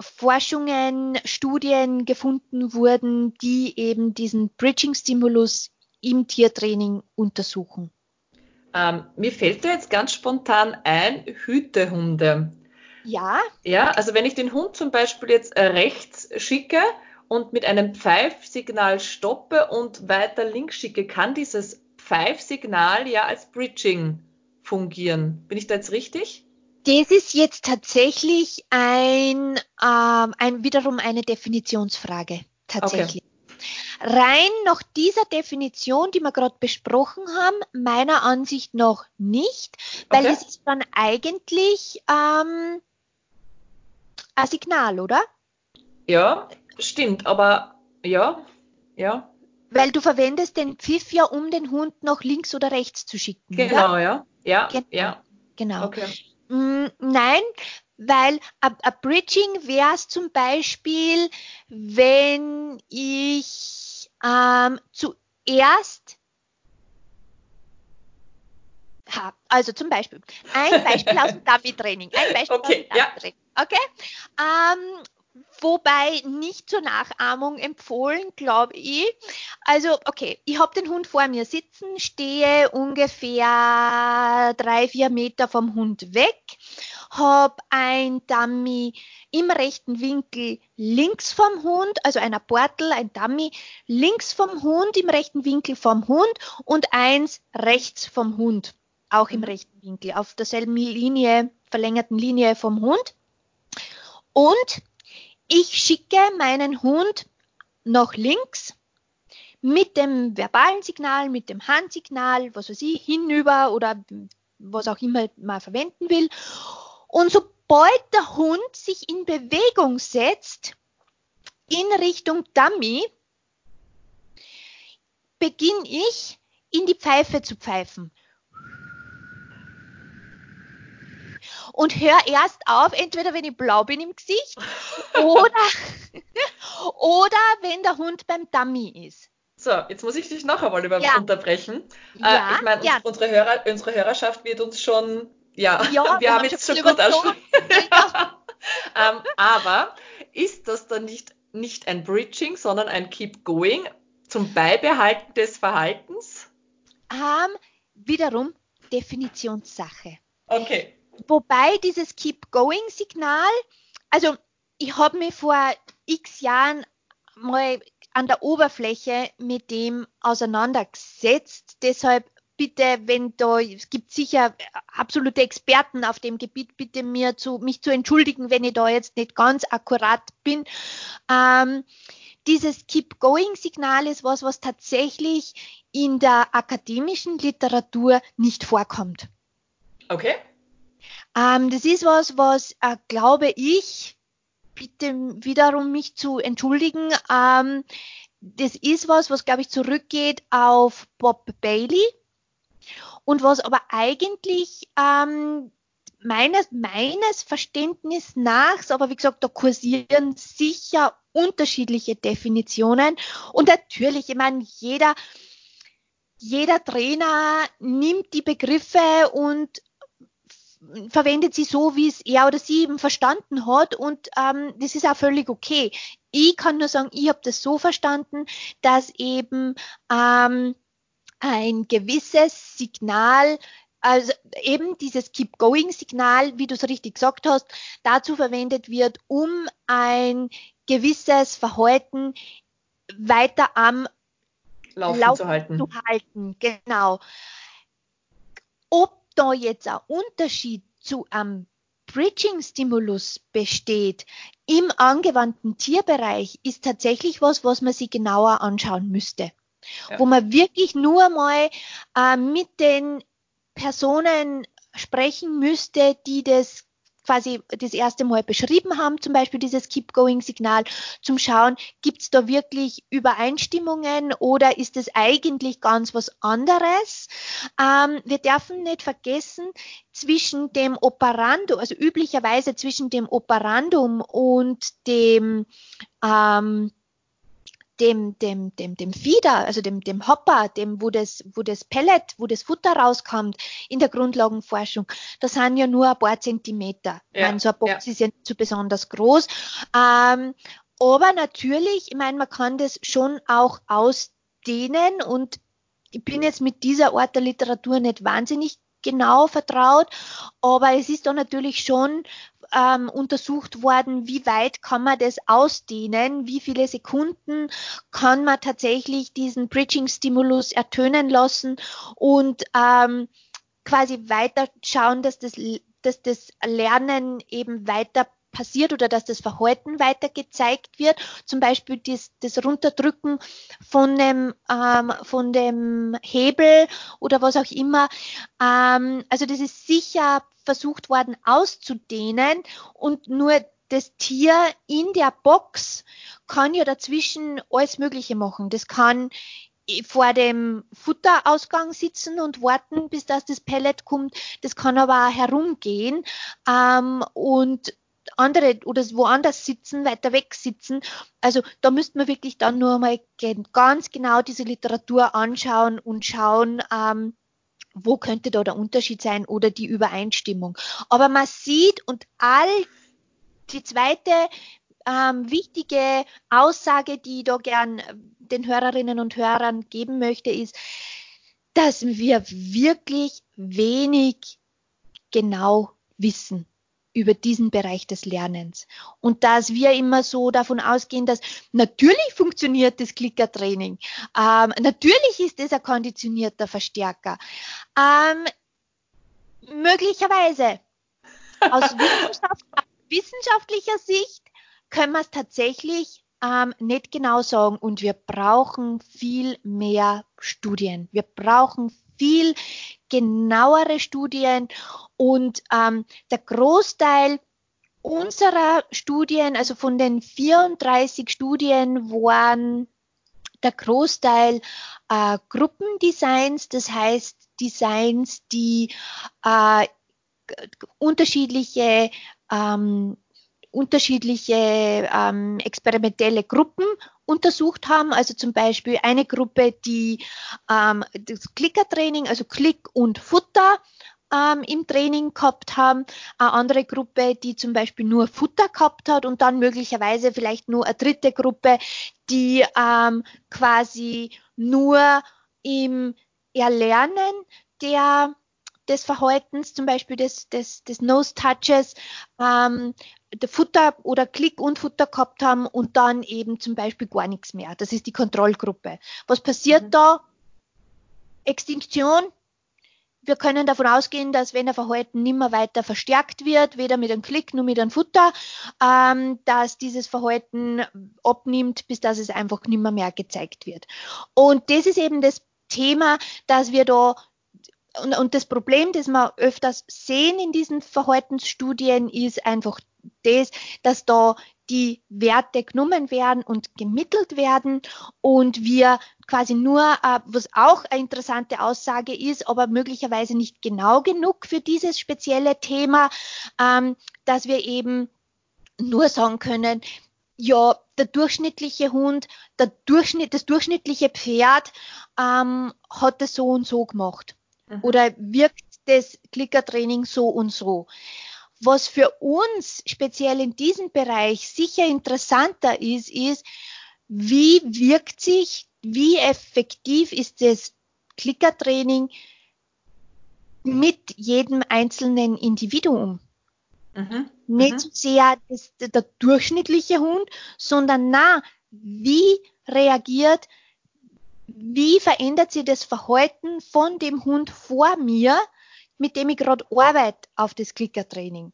Forschungen, Studien gefunden wurden, die eben diesen Bridging-Stimulus im Tiertraining untersuchen. Ähm, mir fällt da jetzt ganz spontan ein, Hütehunde. Ja. Ja, also wenn ich den Hund zum Beispiel jetzt äh, rechts schicke und mit einem Pfeifsignal stoppe und weiter links schicke, kann dieses Pfeifsignal ja als Bridging fungieren. Bin ich da jetzt richtig? Das ist jetzt tatsächlich ein, ähm, ein wiederum eine Definitionsfrage. Tatsächlich. Okay. Rein nach dieser Definition, die wir gerade besprochen haben, meiner Ansicht nach nicht, weil okay. es ist dann eigentlich ähm, ein Signal, oder? Ja, stimmt, aber ja, ja. Weil du verwendest den Pfiff ja, um den Hund nach links oder rechts zu schicken. Genau, oder? ja. Ja, genau. ja. Genau. Okay. Mm, nein, weil a Bridging wäre es zum Beispiel, wenn ich ähm, zuerst Ha, also zum Beispiel, ein Beispiel aus dem Dummy-Training. Ein Beispiel okay, aus dem Dummy-Training. Ja. Okay? Ähm, wobei nicht zur Nachahmung empfohlen, glaube ich. Also, okay, ich habe den Hund vor mir sitzen, stehe ungefähr drei, vier Meter vom Hund weg, habe ein Dummy im rechten Winkel links vom Hund, also ein Portal, ein Dummy links vom Hund, im rechten Winkel vom Hund und eins rechts vom Hund, auch im mhm. rechten Winkel, auf derselben Linie, verlängerten Linie vom Hund. Und ich schicke meinen Hund nach links mit dem verbalen Signal, mit dem Handsignal, was weiß ich, hinüber oder was auch immer man verwenden will. Und sobald der Hund sich in Bewegung setzt, in Richtung Dummy, beginne ich in die Pfeife zu pfeifen. und hör erst auf, entweder wenn ich blau bin im Gesicht oder, oder wenn der Hund beim Dummy ist. So, jetzt muss ich dich noch einmal über ja. unterbrechen. Äh, ja, äh, ich meine, ja. unsere, Hörer, unsere Hörerschaft wird uns schon, ja, ja wir haben jetzt schon gut aussprechen. ähm, aber ist das dann nicht, nicht ein Bridging, sondern ein Keep Going zum Beibehalten des Verhaltens? Ähm, wiederum Definitionssache. Okay. Wobei dieses Keep-Going-Signal, also ich habe mich vor x Jahren mal an der Oberfläche mit dem auseinandergesetzt. Deshalb bitte, wenn da, es gibt sicher absolute Experten auf dem Gebiet, bitte mir zu, mich zu entschuldigen, wenn ich da jetzt nicht ganz akkurat bin. Ähm, dieses Keep-Going-Signal ist was, was tatsächlich in der akademischen Literatur nicht vorkommt. Okay. Ähm, das ist was, was äh, glaube ich, bitte wiederum mich zu entschuldigen, ähm, das ist was, was glaube ich zurückgeht auf Bob Bailey und was aber eigentlich ähm, meines, meines Verständnisses nach, aber wie gesagt, da kursieren sicher unterschiedliche Definitionen und natürlich, ich meine, jeder, jeder Trainer nimmt die Begriffe und verwendet sie so, wie es er oder sie eben verstanden hat und ähm, das ist auch völlig okay. Ich kann nur sagen, ich habe das so verstanden, dass eben ähm, ein gewisses Signal also eben dieses Keep-Going-Signal, wie du es richtig gesagt hast, dazu verwendet wird, um ein gewisses Verhalten weiter am Laufen, Laufen zu, halten. zu halten. Genau. Ob da jetzt ein Unterschied zu einem Bridging-Stimulus besteht im angewandten Tierbereich, ist tatsächlich was, was man sich genauer anschauen müsste. Ja. Wo man wirklich nur mal äh, mit den Personen sprechen müsste, die das quasi das erste Mal beschrieben haben, zum Beispiel dieses Keep-Going-Signal, zum Schauen, gibt es da wirklich Übereinstimmungen oder ist es eigentlich ganz was anderes? Ähm, wir dürfen nicht vergessen, zwischen dem Operandum, also üblicherweise zwischen dem Operandum und dem ähm, dem, dem, dem, dem Fieder, also dem, dem Hopper, dem, wo das, wo das Pellet, wo das Futter rauskommt in der Grundlagenforschung, das sind ja nur ein paar Zentimeter. Ja, ich meine, so eine Box ja. ist ja nicht so besonders groß. Ähm, aber natürlich, ich meine, man kann das schon auch ausdehnen und ich bin jetzt mit dieser Art der Literatur nicht wahnsinnig genau vertraut, aber es ist da natürlich schon ähm, untersucht worden, wie weit kann man das ausdehnen, wie viele Sekunden kann man tatsächlich diesen Bridging-Stimulus ertönen lassen und ähm, quasi weiter schauen, dass das, dass das Lernen eben weiter passiert oder dass das Verhalten weiter gezeigt wird. Zum Beispiel das, das Runterdrücken von dem, ähm, von dem Hebel oder was auch immer. Ähm, also das ist sicher versucht worden auszudehnen und nur das Tier in der Box kann ja dazwischen alles Mögliche machen. Das kann vor dem Futterausgang sitzen und warten, bis das das Pellet kommt. Das kann aber auch herumgehen ähm, und andere oder woanders sitzen, weiter weg sitzen. Also da müsste man wirklich dann nur mal ganz genau diese Literatur anschauen und schauen, ähm, wo könnte da der Unterschied sein oder die Übereinstimmung. Aber man sieht und all die zweite ähm, wichtige Aussage, die ich da gern den Hörerinnen und Hörern geben möchte, ist, dass wir wirklich wenig genau wissen über diesen Bereich des Lernens. Und dass wir immer so davon ausgehen, dass natürlich funktioniert das Klickertraining, ähm, natürlich ist es ein konditionierter Verstärker. Ähm, möglicherweise aus Wissenschaft, wissenschaftlicher Sicht können wir es tatsächlich ähm, nicht genau sagen. Und wir brauchen viel mehr Studien. Wir brauchen viel genauere Studien und ähm, der Großteil unserer Studien, also von den 34 Studien, waren der Großteil äh, Gruppendesigns, das heißt Designs, die äh, unterschiedliche ähm, unterschiedliche ähm, experimentelle Gruppen untersucht haben. Also zum Beispiel eine Gruppe, die ähm, das Klickertraining, also Klick und Futter ähm, im Training gehabt haben, eine andere Gruppe, die zum Beispiel nur Futter gehabt hat und dann möglicherweise vielleicht nur eine dritte Gruppe, die ähm, quasi nur im Erlernen der des Verhaltens, zum Beispiel des, des, des Nose-Touches, ähm, der Futter oder Klick und Futter gehabt haben und dann eben zum Beispiel gar nichts mehr. Das ist die Kontrollgruppe. Was passiert mhm. da? Extinktion. Wir können davon ausgehen, dass wenn ein Verhalten nimmer weiter verstärkt wird, weder mit einem Klick noch mit einem Futter, ähm, dass dieses Verhalten abnimmt, bis dass es einfach nimmer mehr gezeigt wird. Und das ist eben das Thema, dass wir da und, und das Problem, das wir öfters sehen in diesen Verhaltensstudien, ist einfach das, dass da die Werte genommen werden und gemittelt werden und wir quasi nur, äh, was auch eine interessante Aussage ist, aber möglicherweise nicht genau genug für dieses spezielle Thema, ähm, dass wir eben nur sagen können, ja, der durchschnittliche Hund, der Durchschnitt, das durchschnittliche Pferd ähm, hat es so und so gemacht. Mhm. Oder wirkt das Klickertraining so und so? Was für uns speziell in diesem Bereich sicher interessanter ist, ist, wie wirkt sich, wie effektiv ist das Klickertraining mit jedem einzelnen Individuum? Mhm. Nicht mhm. so sehr das, der durchschnittliche Hund, sondern na, wie reagiert wie verändert sich das Verhalten von dem Hund vor mir, mit dem ich gerade arbeite auf das Klickertraining.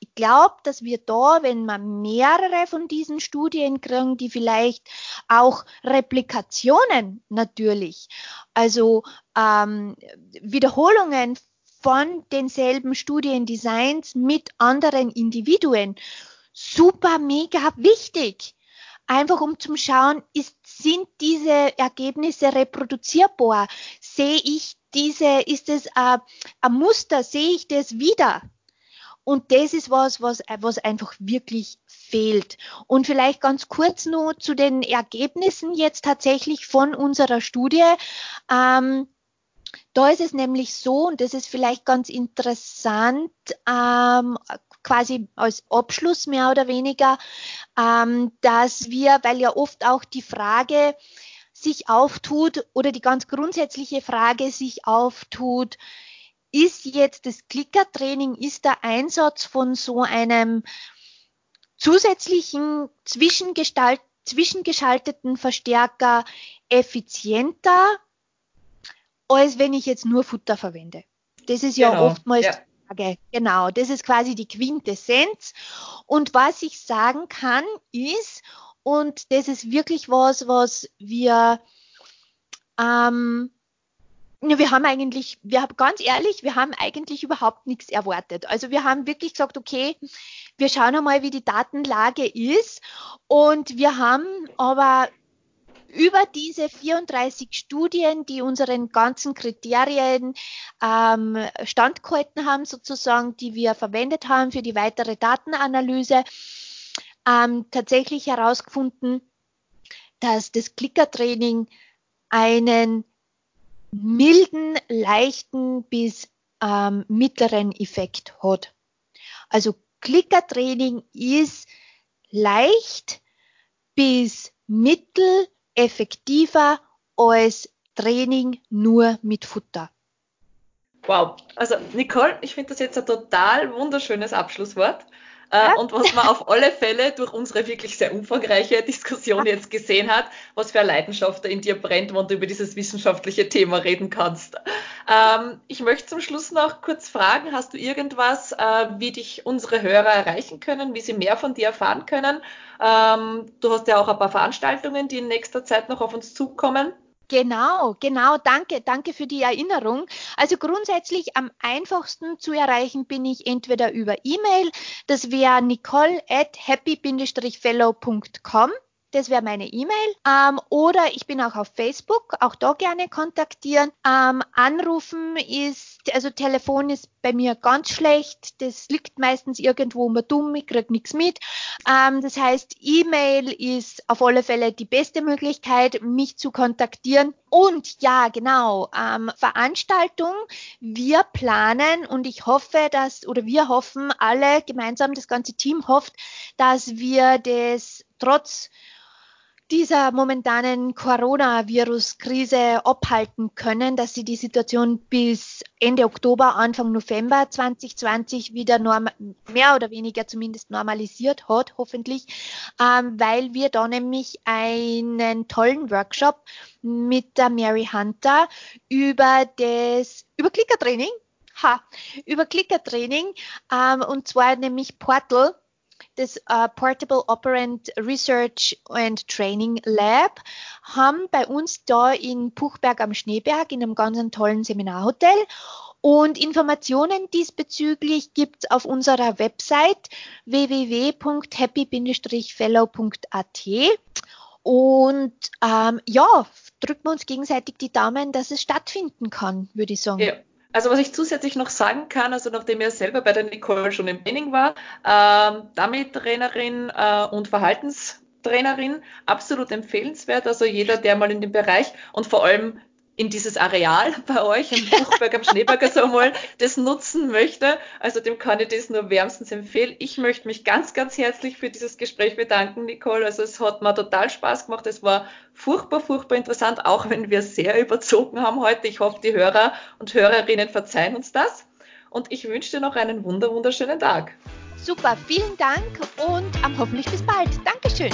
Ich glaube, dass wir da, wenn man mehrere von diesen Studien kriegen, die vielleicht auch Replikationen natürlich, also ähm, Wiederholungen von denselben Studiendesigns mit anderen Individuen, super mega wichtig einfach um zu schauen, ist, sind diese Ergebnisse reproduzierbar? Sehe ich diese, ist es ein, ein Muster, sehe ich das wieder? Und das ist was, was, was einfach wirklich fehlt. Und vielleicht ganz kurz nur zu den Ergebnissen jetzt tatsächlich von unserer Studie. Ähm, da ist es nämlich so, und das ist vielleicht ganz interessant, ähm, quasi als Abschluss mehr oder weniger, ähm, dass wir, weil ja oft auch die Frage sich auftut oder die ganz grundsätzliche Frage sich auftut, ist jetzt das Klickertraining, ist der Einsatz von so einem zusätzlichen Zwischengestalt, zwischengeschalteten Verstärker effizienter, als wenn ich jetzt nur Futter verwende. Das ist ja genau. oftmals ja. Frage. Genau, das ist quasi die Quintessenz. Und was ich sagen kann, ist, und das ist wirklich was, was wir, ähm, wir haben eigentlich, wir haben ganz ehrlich, wir haben eigentlich überhaupt nichts erwartet. Also wir haben wirklich gesagt, okay, wir schauen einmal, wie die Datenlage ist. Und wir haben aber über diese 34 Studien, die unseren ganzen Kriterien ähm, standgehalten haben, sozusagen, die wir verwendet haben für die weitere Datenanalyse, ähm, tatsächlich herausgefunden, dass das Klickertraining einen milden, leichten bis ähm, mittleren Effekt hat. Also Klickertraining ist leicht bis mittel effektiver als Training nur mit Futter. Wow, also Nicole, ich finde das jetzt ein total wunderschönes Abschlusswort. Ja. Äh, und was man auf alle Fälle durch unsere wirklich sehr umfangreiche Diskussion jetzt gesehen hat, was für eine Leidenschaft da in dir brennt, wenn du über dieses wissenschaftliche Thema reden kannst. Ähm, ich möchte zum Schluss noch kurz fragen, hast du irgendwas, äh, wie dich unsere Hörer erreichen können, wie sie mehr von dir erfahren können? Ähm, du hast ja auch ein paar Veranstaltungen, die in nächster Zeit noch auf uns zukommen. Genau, genau, danke, danke für die Erinnerung. Also grundsätzlich am einfachsten zu erreichen bin ich entweder über E-Mail, das wäre nicole at happy-fellow.com das wäre meine E-Mail. Ähm, oder ich bin auch auf Facebook, auch da gerne kontaktieren. Ähm, anrufen ist, also Telefon ist bei mir ganz schlecht. Das liegt meistens irgendwo immer dumm, ich kriege nichts mit. Ähm, das heißt, E-Mail ist auf alle Fälle die beste Möglichkeit, mich zu kontaktieren. Und ja, genau, ähm, Veranstaltung. Wir planen und ich hoffe, dass, oder wir hoffen alle gemeinsam, das ganze Team hofft, dass wir das trotz dieser momentanen Coronavirus-Krise abhalten können, dass sie die Situation bis Ende Oktober, Anfang November 2020 wieder norm mehr oder weniger zumindest normalisiert hat, hoffentlich, ähm, weil wir da nämlich einen tollen Workshop mit der Mary Hunter über das über Klickertraining, ha, über Klickertraining ähm, und zwar nämlich Portal das uh, Portable Operant Research and Training Lab haben bei uns da in Puchberg am Schneeberg in einem ganz tollen Seminarhotel. Und Informationen diesbezüglich gibt es auf unserer Website www.happy-fellow.at. Und ähm, ja, drücken wir uns gegenseitig die Daumen, dass es stattfinden kann, würde ich sagen. Ja. Also was ich zusätzlich noch sagen kann, also nachdem ich selber bei der Nicole schon im Training war, ähm, Dummy-Trainerin äh, und Verhaltenstrainerin, absolut empfehlenswert. Also jeder, der mal in dem Bereich und vor allem in dieses Areal bei euch im Buchberg am Schneeberger so mal das nutzen möchte. Also dem kann ich das nur wärmstens empfehlen. Ich möchte mich ganz, ganz herzlich für dieses Gespräch bedanken, Nicole. Also es hat mir total Spaß gemacht. Es war furchtbar, furchtbar interessant, auch wenn wir sehr überzogen haben heute. Ich hoffe, die Hörer und Hörerinnen verzeihen uns das. Und ich wünsche dir noch einen wunder, wunderschönen Tag. Super, vielen Dank und um, hoffentlich bis bald. Dankeschön.